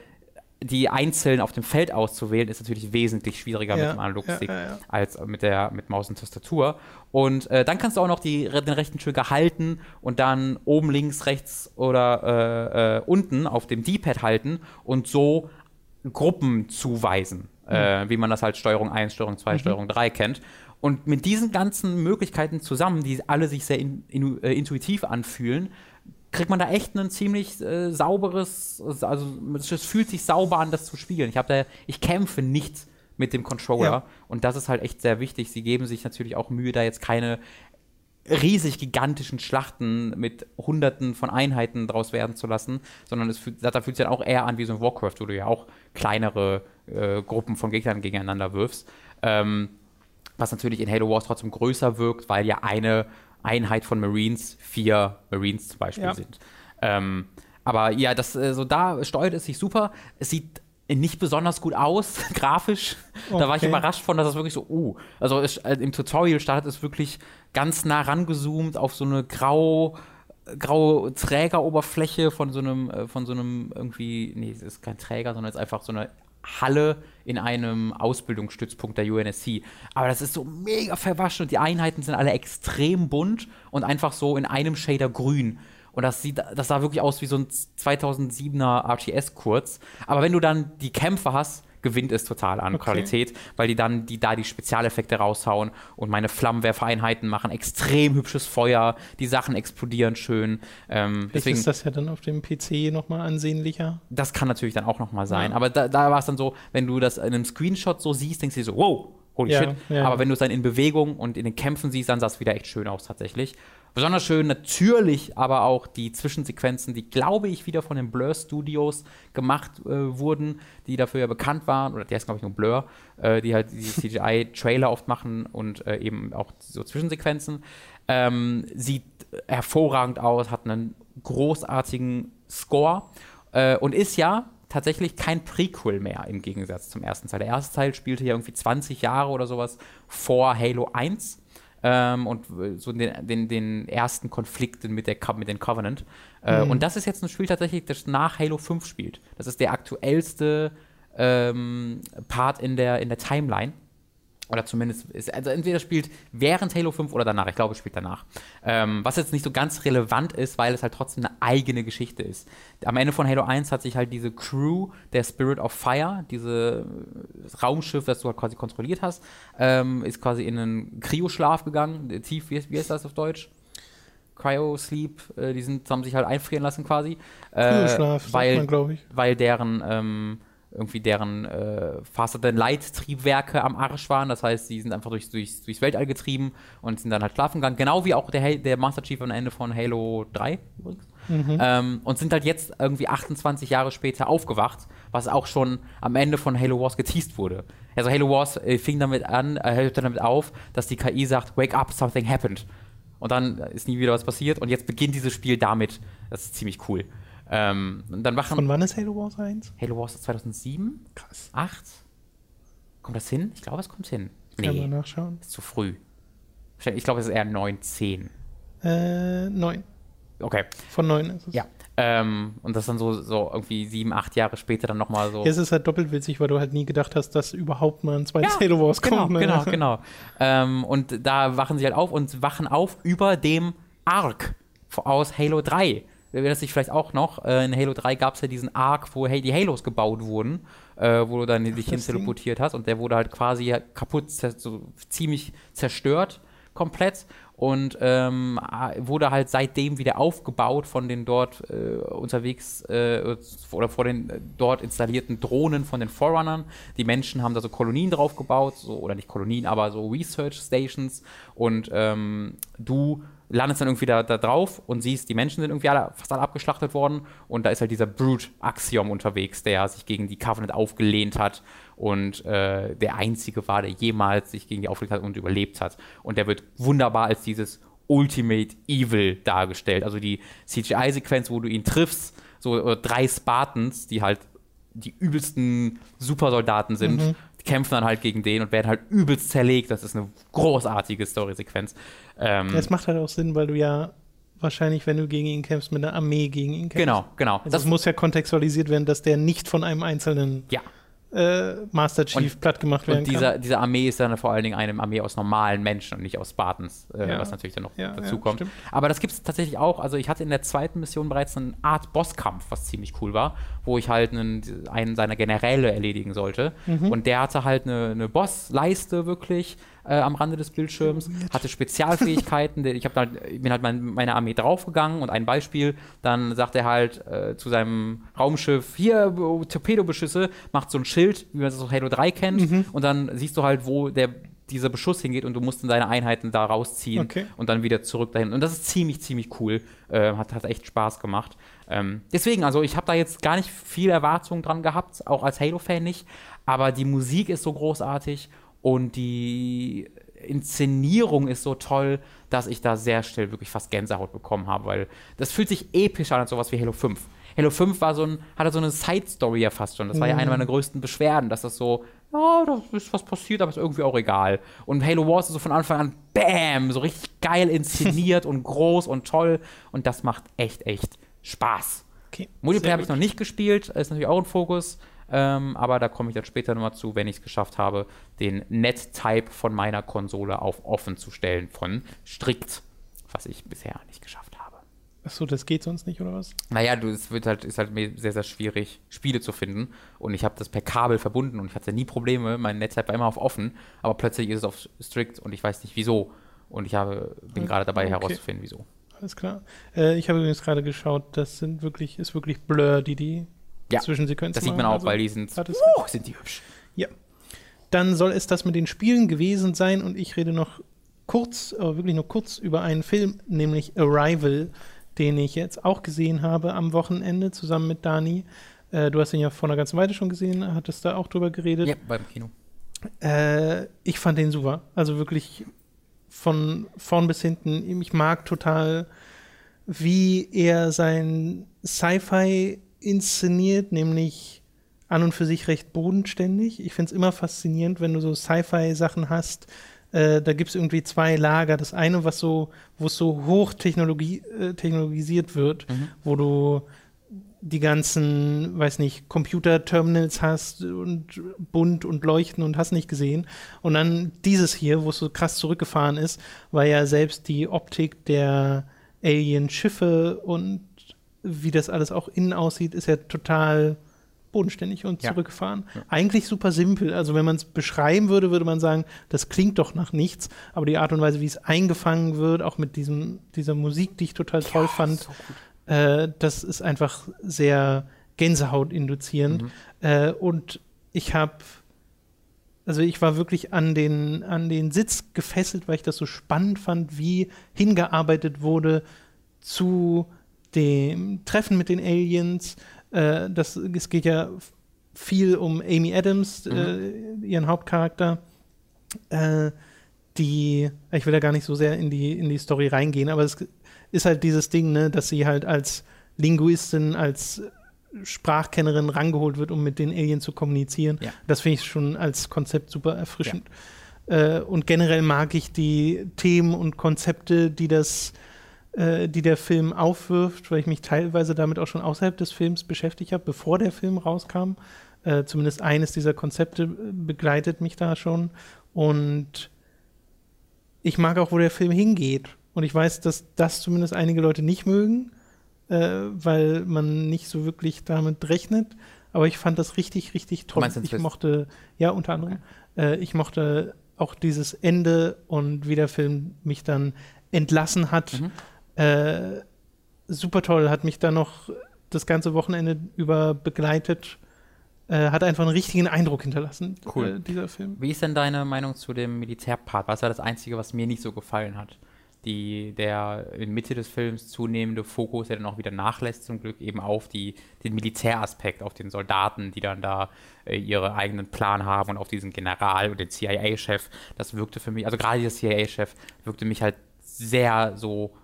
die einzeln auf dem Feld auszuwählen, ist natürlich wesentlich schwieriger ja, mit dem Analogstick ja, ja, als mit der mit Maus und Tastatur. Und äh, dann kannst du auch noch die, den rechten Trigger halten und dann oben links, rechts oder äh, äh, unten auf dem D-Pad halten und so Gruppen zuweisen, mhm. wie man das halt Steuerung 1, Steuerung 2, mhm. Steuerung 3 kennt. Und mit diesen ganzen Möglichkeiten zusammen, die alle sich sehr in, in, äh, intuitiv anfühlen, kriegt man da echt ein ziemlich äh, sauberes, also es fühlt sich sauber an, das zu spielen. Ich habe da, ich kämpfe nicht mit dem Controller ja. und das ist halt echt sehr wichtig. Sie geben sich natürlich auch Mühe, da jetzt keine riesig gigantischen Schlachten mit hunderten von Einheiten draus werden zu lassen, sondern es fühlt, da fühlt sich dann auch eher an wie so ein Warcraft, wo du ja auch kleinere äh, Gruppen von Gegnern gegeneinander wirfst. Ähm, was natürlich in Halo Wars trotzdem größer wirkt, weil ja eine Einheit von Marines vier Marines zum Beispiel ja. sind. Ähm, aber ja, das, äh, so da steuert es sich super. Es sieht nicht besonders gut aus, grafisch. Okay. Da war ich überrascht von, dass es wirklich so, uh, also es, äh, im Tutorial startet es wirklich ganz nah rangezoomt auf so eine grau, graue Trägeroberfläche von so einem, äh, von so einem irgendwie, nee, es ist kein Träger, sondern es ist einfach so eine Halle in einem Ausbildungsstützpunkt der UNSC. Aber das ist so mega verwaschen und die Einheiten sind alle extrem bunt und einfach so in einem Shader grün. Und das sieht, das sah wirklich aus wie so ein 2007er RTS kurz. Aber wenn du dann die Kämpfe hast, gewinnt es total an okay. Qualität, weil die dann die da die Spezialeffekte raushauen und meine Flammenwerfereinheiten machen extrem hübsches Feuer, die Sachen explodieren schön. Ähm, deswegen ist das ja dann auf dem PC nochmal ansehnlicher. Das kann natürlich dann auch nochmal sein, ja. aber da, da war es dann so, wenn du das in einem Screenshot so siehst, denkst du dir so, wow, holy ja, shit. Ja. Aber wenn du es dann in Bewegung und in den Kämpfen siehst, dann sah es wieder echt schön aus tatsächlich. Besonders schön natürlich aber auch die Zwischensequenzen, die, glaube ich, wieder von den Blur Studios gemacht äh, wurden, die dafür ja bekannt waren, oder der ist, glaube ich, nur Blur, äh, die halt die CGI-Trailer oft machen und äh, eben auch so Zwischensequenzen. Ähm, sieht hervorragend aus, hat einen großartigen Score äh, und ist ja tatsächlich kein Prequel mehr im Gegensatz zum ersten Teil. Der erste Teil spielte ja irgendwie 20 Jahre oder sowas vor Halo 1 ähm, und so den, den, den, ersten Konflikten mit, der, mit den Covenant. Äh, mhm. Und das ist jetzt ein Spiel tatsächlich, das nach Halo 5 spielt. Das ist der aktuellste ähm, Part in der, in der Timeline. Oder zumindest, ist, also entweder spielt während Halo 5 oder danach. Ich glaube, es spielt danach. Ähm, was jetzt nicht so ganz relevant ist, weil es halt trotzdem eine eigene Geschichte ist. Am Ende von Halo 1 hat sich halt diese Crew der Spirit of Fire, dieses Raumschiff, das du halt quasi kontrolliert hast, ähm, ist quasi in einen Kryoschlaf gegangen. Tief, wie, wie ist das auf Deutsch? Cryo-Sleep, äh, die sind, haben sich halt einfrieren lassen quasi. Äh, Kryoschlaf, weil, glaube ich. Weil deren ähm, irgendwie deren äh, Faster-than-Light-Triebwerke am Arsch waren. Das heißt, sie sind einfach durch, durchs, durchs Weltall getrieben und sind dann halt schlafen gegangen. Genau wie auch der, der Master Chief am Ende von Halo 3 übrigens. Mhm. Ähm, und sind halt jetzt irgendwie 28 Jahre später aufgewacht, was auch schon am Ende von Halo Wars geteased wurde. Also Halo Wars äh, fing damit an, äh, hörte damit auf, dass die KI sagt, wake up, something happened. Und dann ist nie wieder was passiert und jetzt beginnt dieses Spiel damit. Das ist ziemlich cool. Ähm, dann wachen, Von wann ist Halo Wars 1? Halo Wars 2007? Krass. 8? Kommt das hin? Ich glaube, es kommt hin. Nee, Kann man nachschauen. Ist zu früh. Ich glaube, es ist eher 9, 10. Äh, 9. Okay. Von 9 ist es. Ja. Ähm, und das dann so, so irgendwie sieben, acht Jahre später dann nochmal so. Ja, es ist halt doppelt witzig, weil du halt nie gedacht hast, dass überhaupt mal ein zweites ja, Halo Wars genau, kommt. Ne? Genau, genau. Ähm, und da wachen sie halt auf und wachen auf über dem Arc aus Halo 3 wer das sich vielleicht auch noch, äh, in Halo 3 gab es ja diesen Arc, wo hey, die Halos gebaut wurden, äh, wo du dann Ach, dich hin teleportiert hast und der wurde halt quasi kaputt, so ziemlich zerstört, komplett und ähm, wurde halt seitdem wieder aufgebaut von den dort äh, unterwegs äh, oder vor den äh, dort installierten Drohnen von den Forerunnern. Die Menschen haben da so Kolonien drauf gebaut, so, oder nicht Kolonien, aber so Research Stations und ähm, du landest dann irgendwie da, da, drauf und siehst, die Menschen sind irgendwie alle, fast alle abgeschlachtet worden und da ist halt dieser Brute-Axiom unterwegs, der sich gegen die Covenant aufgelehnt hat und äh, der einzige war, der jemals sich gegen die aufgelehnt hat und überlebt hat. Und der wird wunderbar als dieses Ultimate Evil dargestellt. Also die CGI-Sequenz, wo du ihn triffst, so drei Spartans, die halt die übelsten Supersoldaten sind, mhm. Kämpfen dann halt gegen den und werden halt übelst zerlegt. Das ist eine großartige Story-Sequenz. Ähm, es macht halt auch Sinn, weil du ja wahrscheinlich, wenn du gegen ihn kämpfst, mit einer Armee gegen ihn kämpfst. Genau, genau. Also das muss ja kontextualisiert werden, dass der nicht von einem einzelnen ja äh, Master Chief und, platt gemacht werden und dieser, kann. diese Armee ist dann vor allen Dingen eine Armee aus normalen Menschen und nicht aus Spartans, äh, ja. was natürlich dann noch ja, dazu kommt. Aber das gibt es tatsächlich auch. Also ich hatte in der zweiten Mission bereits eine Art Bosskampf, was ziemlich cool war, wo ich halt einen, einen seiner Generäle erledigen sollte. Mhm. Und der hatte halt eine, eine Bossleiste wirklich äh, am Rande des Bildschirms, hatte Spezialfähigkeiten. ich hab halt, bin halt mein, meine Armee draufgegangen und ein Beispiel, dann sagt er halt äh, zu seinem Raumschiff, hier, Torpedobeschüsse, macht so ein Schild, wie man es aus Halo 3 kennt, mhm. und dann siehst du halt, wo der dieser Beschuss hingeht und du musst dann deine Einheiten da rausziehen okay. und dann wieder zurück dahin. Und das ist ziemlich, ziemlich cool. Äh, hat, hat echt Spaß gemacht. Ähm, deswegen, also ich habe da jetzt gar nicht viel Erwartung dran gehabt, auch als Halo-Fan nicht. Aber die Musik ist so großartig und die Inszenierung ist so toll, dass ich da sehr schnell wirklich fast Gänsehaut bekommen habe, weil das fühlt sich episch an als sowas wie Halo 5. Halo 5 war so ein, hatte so eine Side-Story ja fast schon. Das war ja eine mhm. meiner größten Beschwerden, dass das so, ja, da ist was passiert, aber ist irgendwie auch egal. Und Halo Wars ist so von Anfang an, bam, so richtig geil inszeniert und groß und toll. Und das macht echt, echt Spaß. Okay, Multiplayer habe ich noch nicht gespielt, ist natürlich auch ein Fokus. Ähm, aber da komme ich dann später nochmal zu, wenn ich es geschafft habe, den Net-Type von meiner Konsole auf offen zu stellen von strikt, was ich bisher nicht geschafft habe. Achso, das geht sonst nicht, oder was? Naja, du, es wird halt, ist halt sehr, sehr schwierig, Spiele zu finden. Und ich habe das per Kabel verbunden und ich hatte nie Probleme. Mein Netzteil war immer auf offen, aber plötzlich ist es auf strikt und ich weiß nicht wieso. Und ich habe, bin gerade dabei okay. herauszufinden, wieso. Alles klar. Äh, ich habe übrigens gerade geschaut, das sind wirklich, ist wirklich Blur, die die ja, Zwischensequenzen Das sieht man auch, also, weil die sind, uh, sind die hübsch. Ja. Dann soll es das mit den Spielen gewesen sein und ich rede noch kurz, aber wirklich nur kurz über einen Film, nämlich Arrival, den ich jetzt auch gesehen habe am Wochenende zusammen mit Dani. Äh, du hast ihn ja vor einer ganzen Weile schon gesehen, hattest da auch drüber geredet. Ja, beim Kino. Äh, ich fand den super. Also wirklich von vorn bis hinten. Ich mag total, wie er sein Sci-Fi inszeniert, nämlich an und für sich recht bodenständig. Ich finde es immer faszinierend, wenn du so Sci-Fi-Sachen hast. Äh, da gibt es irgendwie zwei Lager. Das eine, was so, wo es so hoch äh, technologisiert wird, mhm. wo du die ganzen, weiß nicht, Computer-Terminals hast und bunt und leuchten und hast nicht gesehen. Und dann dieses hier, wo es so krass zurückgefahren ist, weil ja selbst die Optik der Alien-Schiffe und wie das alles auch innen aussieht, ist ja total bodenständig und ja. zurückgefahren. Ja. Eigentlich super simpel. Also wenn man es beschreiben würde, würde man sagen, das klingt doch nach nichts. Aber die Art und Weise, wie es eingefangen wird, auch mit diesem, dieser Musik, die ich total toll ja, fand, so äh, das ist einfach sehr Gänsehaut induzierend. Mhm. Äh, und ich habe, also ich war wirklich an den, an den Sitz gefesselt, weil ich das so spannend fand, wie hingearbeitet wurde zu dem Treffen mit den Aliens. Äh, das, es geht ja viel um Amy Adams, mhm. äh, ihren Hauptcharakter. Äh, die, ich will da gar nicht so sehr in die, in die Story reingehen, aber es ist halt dieses Ding, ne, dass sie halt als Linguistin, als Sprachkennerin rangeholt wird, um mit den Aliens zu kommunizieren. Ja. Das finde ich schon als Konzept super erfrischend. Ja. Äh, und generell mag ich die Themen und Konzepte, die das, äh, die der Film aufwirft, weil ich mich teilweise damit auch schon außerhalb des Films beschäftigt habe, bevor der Film rauskam. Äh, zumindest eines dieser Konzepte begleitet mich da schon. Und ich mag auch, wo der Film hingeht. Und ich weiß, dass das zumindest einige Leute nicht mögen, äh, weil man nicht so wirklich damit rechnet. Aber ich fand das richtig, richtig toll. Ich Twist? mochte, ja, unter anderem, okay. äh, ich mochte auch dieses Ende und wie der Film mich dann entlassen hat. Mhm. Äh, super toll, hat mich dann noch das ganze Wochenende über begleitet. Äh, hat einfach einen richtigen Eindruck hinterlassen, cool. Äh, dieser Film. Wie ist denn deine Meinung zu dem Militärpart? Was war das Einzige, was mir nicht so gefallen hat? die, der in Mitte des Films zunehmende Fokus, der dann auch wieder nachlässt, zum Glück eben auf die, den Militäraspekt, auf den Soldaten, die dann da äh, ihre eigenen Plan haben und auf diesen General und den CIA-Chef. Das wirkte für mich, also gerade dieser CIA-Chef wirkte mich halt sehr so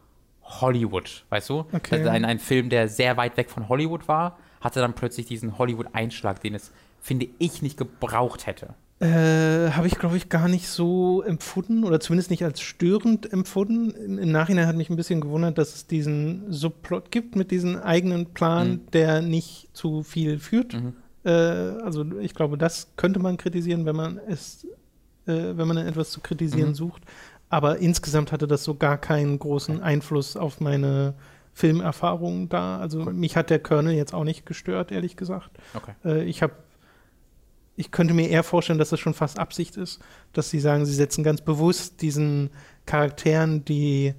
Hollywood, weißt du? Okay. Also ein, ein Film, der sehr weit weg von Hollywood war, hatte dann plötzlich diesen Hollywood-Einschlag, den es, finde ich, nicht gebraucht hätte. Äh, habe ich, glaube ich, gar nicht so empfunden oder zumindest nicht als störend empfunden. Im, Im, Nachhinein hat mich ein bisschen gewundert, dass es diesen Subplot gibt mit diesem eigenen Plan, mhm. der nicht zu viel führt. Mhm. Äh, also ich glaube, das könnte man kritisieren, wenn man es, äh, wenn man etwas zu kritisieren mhm. sucht. Aber insgesamt hatte das so gar keinen großen Einfluss auf meine Filmerfahrung da. Also cool. mich hat der Colonel jetzt auch nicht gestört, ehrlich gesagt. Okay. Äh, ich habe ich könnte mir eher vorstellen, dass das schon fast Absicht ist, dass sie sagen, sie setzen ganz bewusst diesen Charakteren, die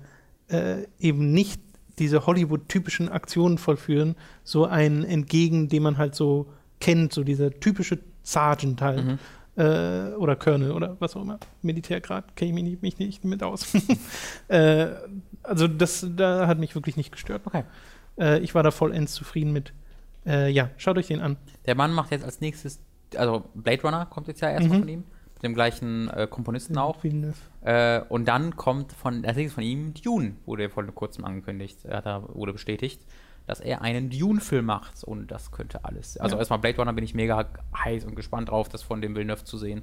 äh, eben nicht diese Hollywood-typischen Aktionen vollführen, so einen entgegen, den man halt so kennt, so dieser typische Sergeant halt. Mhm. Äh, oder Colonel oder was auch immer. Militärgrad kenne ich mich nicht, mich nicht mit aus. äh, also das da hat mich wirklich nicht gestört. Okay. Äh, ich war da vollends zufrieden mit. Äh, ja, schaut euch den an. Der Mann macht jetzt als nächstes also Blade Runner kommt jetzt ja erstmal mhm. von ihm, mit dem gleichen äh, Komponisten mhm, auch. Äh, und dann kommt von, als nächstes von ihm Dune, wurde vor kurzem angekündigt, er hat da, wurde bestätigt, dass er einen Dune-Film macht und das könnte alles. Also ja. erstmal Blade Runner bin ich mega heiß und gespannt drauf, das von dem Villeneuve zu sehen.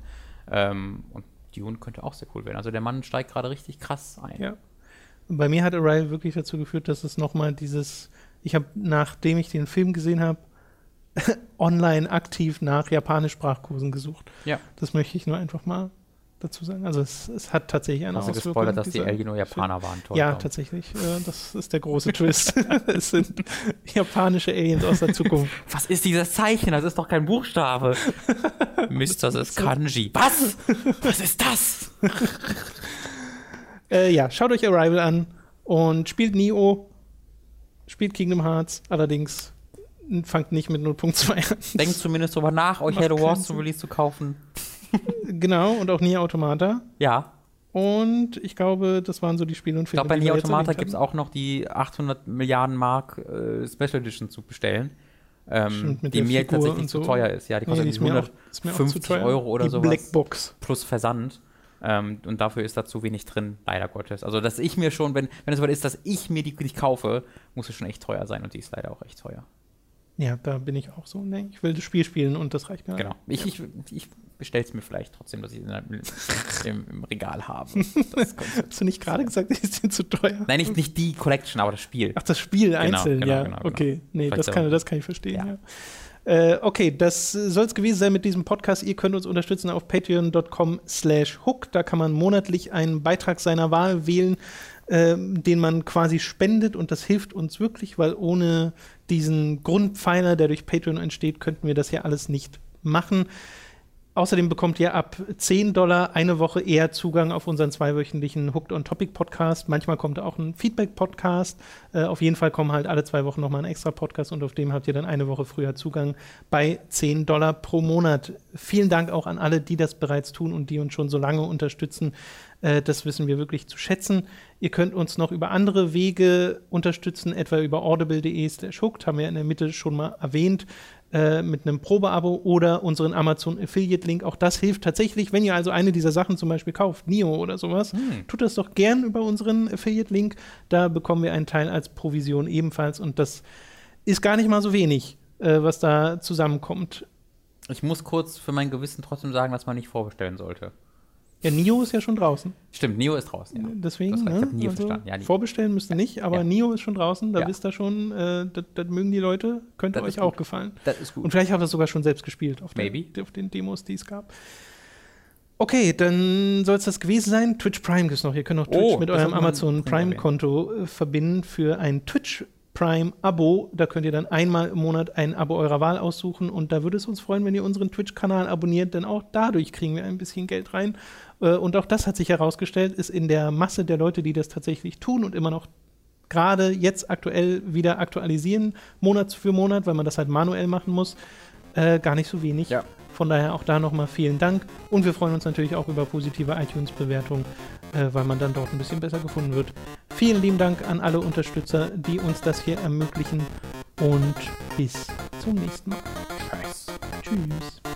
Ähm, und Dune könnte auch sehr cool werden. Also der Mann steigt gerade richtig krass ein. Ja. Bei mir hat Arrival wirklich dazu geführt, dass es nochmal dieses, ich habe, nachdem ich den Film gesehen habe, online aktiv nach Japanisch-Sprachkursen gesucht. Ja. Das möchte ich nur einfach mal dazu sagen. Also es, es hat tatsächlich eine Hast Auswirkung. gespoilert, dass die Alien nur Japaner waren. Toll, ja, tatsächlich. Äh, das ist der große Twist. es sind japanische Aliens aus der Zukunft. Was ist dieses Zeichen? Das ist doch kein Buchstabe. Mist, das ist Kanji. Was? Was ist das? äh, ja, schaut euch Arrival an und spielt Neo, spielt Kingdom Hearts, allerdings fangt nicht mit 0.2 an. Denkt zumindest drüber nach, euch Halo Wars zum Release zu kaufen. Genau, und auch nie Automata. Ja. Und ich glaube, das waren so die Spiele und Filme. Ich glaube, bei Nier Automata gibt es auch noch die 800 Milliarden Mark äh, Special Edition zu bestellen. Ähm, die mir Figur tatsächlich so. zu teuer ist. Ja, die kostet nee, die 150 Euro oder so. Blackbox. Plus Versand. Ähm, und dafür ist da zu wenig drin, leider Gottes. Also, dass ich mir schon, wenn, wenn es so ist, dass ich mir die nicht kaufe, muss es schon echt teuer sein und die ist leider auch echt teuer. Ja, da bin ich auch so. Nee, ich will das Spiel spielen und das reicht mir. Genau. Ich, ja. ich, ich bestelle es mir vielleicht trotzdem, dass ich es im, im, Regal habe. Hast du nicht gerade gesagt, die sind zu teuer? Nein, nicht, nicht die Collection, aber das Spiel. Ach, das Spiel genau, einzeln, genau, ja. Genau, genau, okay, nee, das kann, das kann ich verstehen, ja. ja. Äh, okay, das soll es gewesen sein mit diesem Podcast. Ihr könnt uns unterstützen auf patreon.com slash hook. Da kann man monatlich einen Beitrag seiner Wahl wählen, äh, den man quasi spendet und das hilft uns wirklich, weil ohne diesen Grundpfeiler, der durch Patreon entsteht, könnten wir das ja alles nicht machen. Außerdem bekommt ihr ab 10 Dollar eine Woche eher Zugang auf unseren zweiwöchentlichen Hooked on Topic Podcast. Manchmal kommt auch ein Feedback-Podcast. Äh, auf jeden Fall kommen halt alle zwei Wochen nochmal ein extra Podcast und auf dem habt ihr dann eine Woche früher Zugang bei 10 Dollar pro Monat. Vielen Dank auch an alle, die das bereits tun und die uns schon so lange unterstützen. Äh, das wissen wir wirklich zu schätzen. Ihr könnt uns noch über andere Wege unterstützen, etwa über audible.de slash hooked, haben wir in der Mitte schon mal erwähnt, äh, mit einem Probeabo oder unseren Amazon Affiliate Link. Auch das hilft tatsächlich, wenn ihr also eine dieser Sachen zum Beispiel kauft, Nio oder sowas, hm. tut das doch gern über unseren Affiliate Link. Da bekommen wir einen Teil als Provision ebenfalls und das ist gar nicht mal so wenig, äh, was da zusammenkommt. Ich muss kurz für mein Gewissen trotzdem sagen, dass man nicht vorbestellen sollte. Ja, Nio ist ja schon draußen. Stimmt, Nio ist draußen, ja. Deswegen, ne? ich habe Nio also verstanden. Ja, vorbestellen müsste ja. nicht, aber ja. Nio ist schon draußen, da wisst ihr schon, äh, das, das, mögen die Leute, könnte das euch auch gefallen. Das ist gut. Und vielleicht habt ihr es sogar schon selbst gespielt auf, der, auf den Demos, die es gab. Okay, dann soll es das gewesen sein. Twitch Prime gibt es noch. Ihr könnt noch Twitch oh, mit eurem Amazon Prime-Konto äh, verbinden für ein Twitch Prime-Abo. Da könnt ihr dann einmal im Monat ein Abo eurer Wahl aussuchen und da würde es uns freuen, wenn ihr unseren Twitch-Kanal abonniert, denn auch dadurch kriegen wir ein bisschen Geld rein. Äh, und auch das hat sich herausgestellt, ist in der Masse der Leute, die das tatsächlich tun und immer noch gerade jetzt aktuell wieder aktualisieren, Monat für Monat, weil man das halt manuell machen muss, äh, gar nicht so wenig. Ja. Von daher auch da nochmal vielen Dank. Und wir freuen uns natürlich auch über positive iTunes-Bewertungen, äh, weil man dann dort ein bisschen besser gefunden wird. Vielen lieben Dank an alle Unterstützer, die uns das hier ermöglichen. Und bis zum nächsten Mal. Tschüss. Tschüss.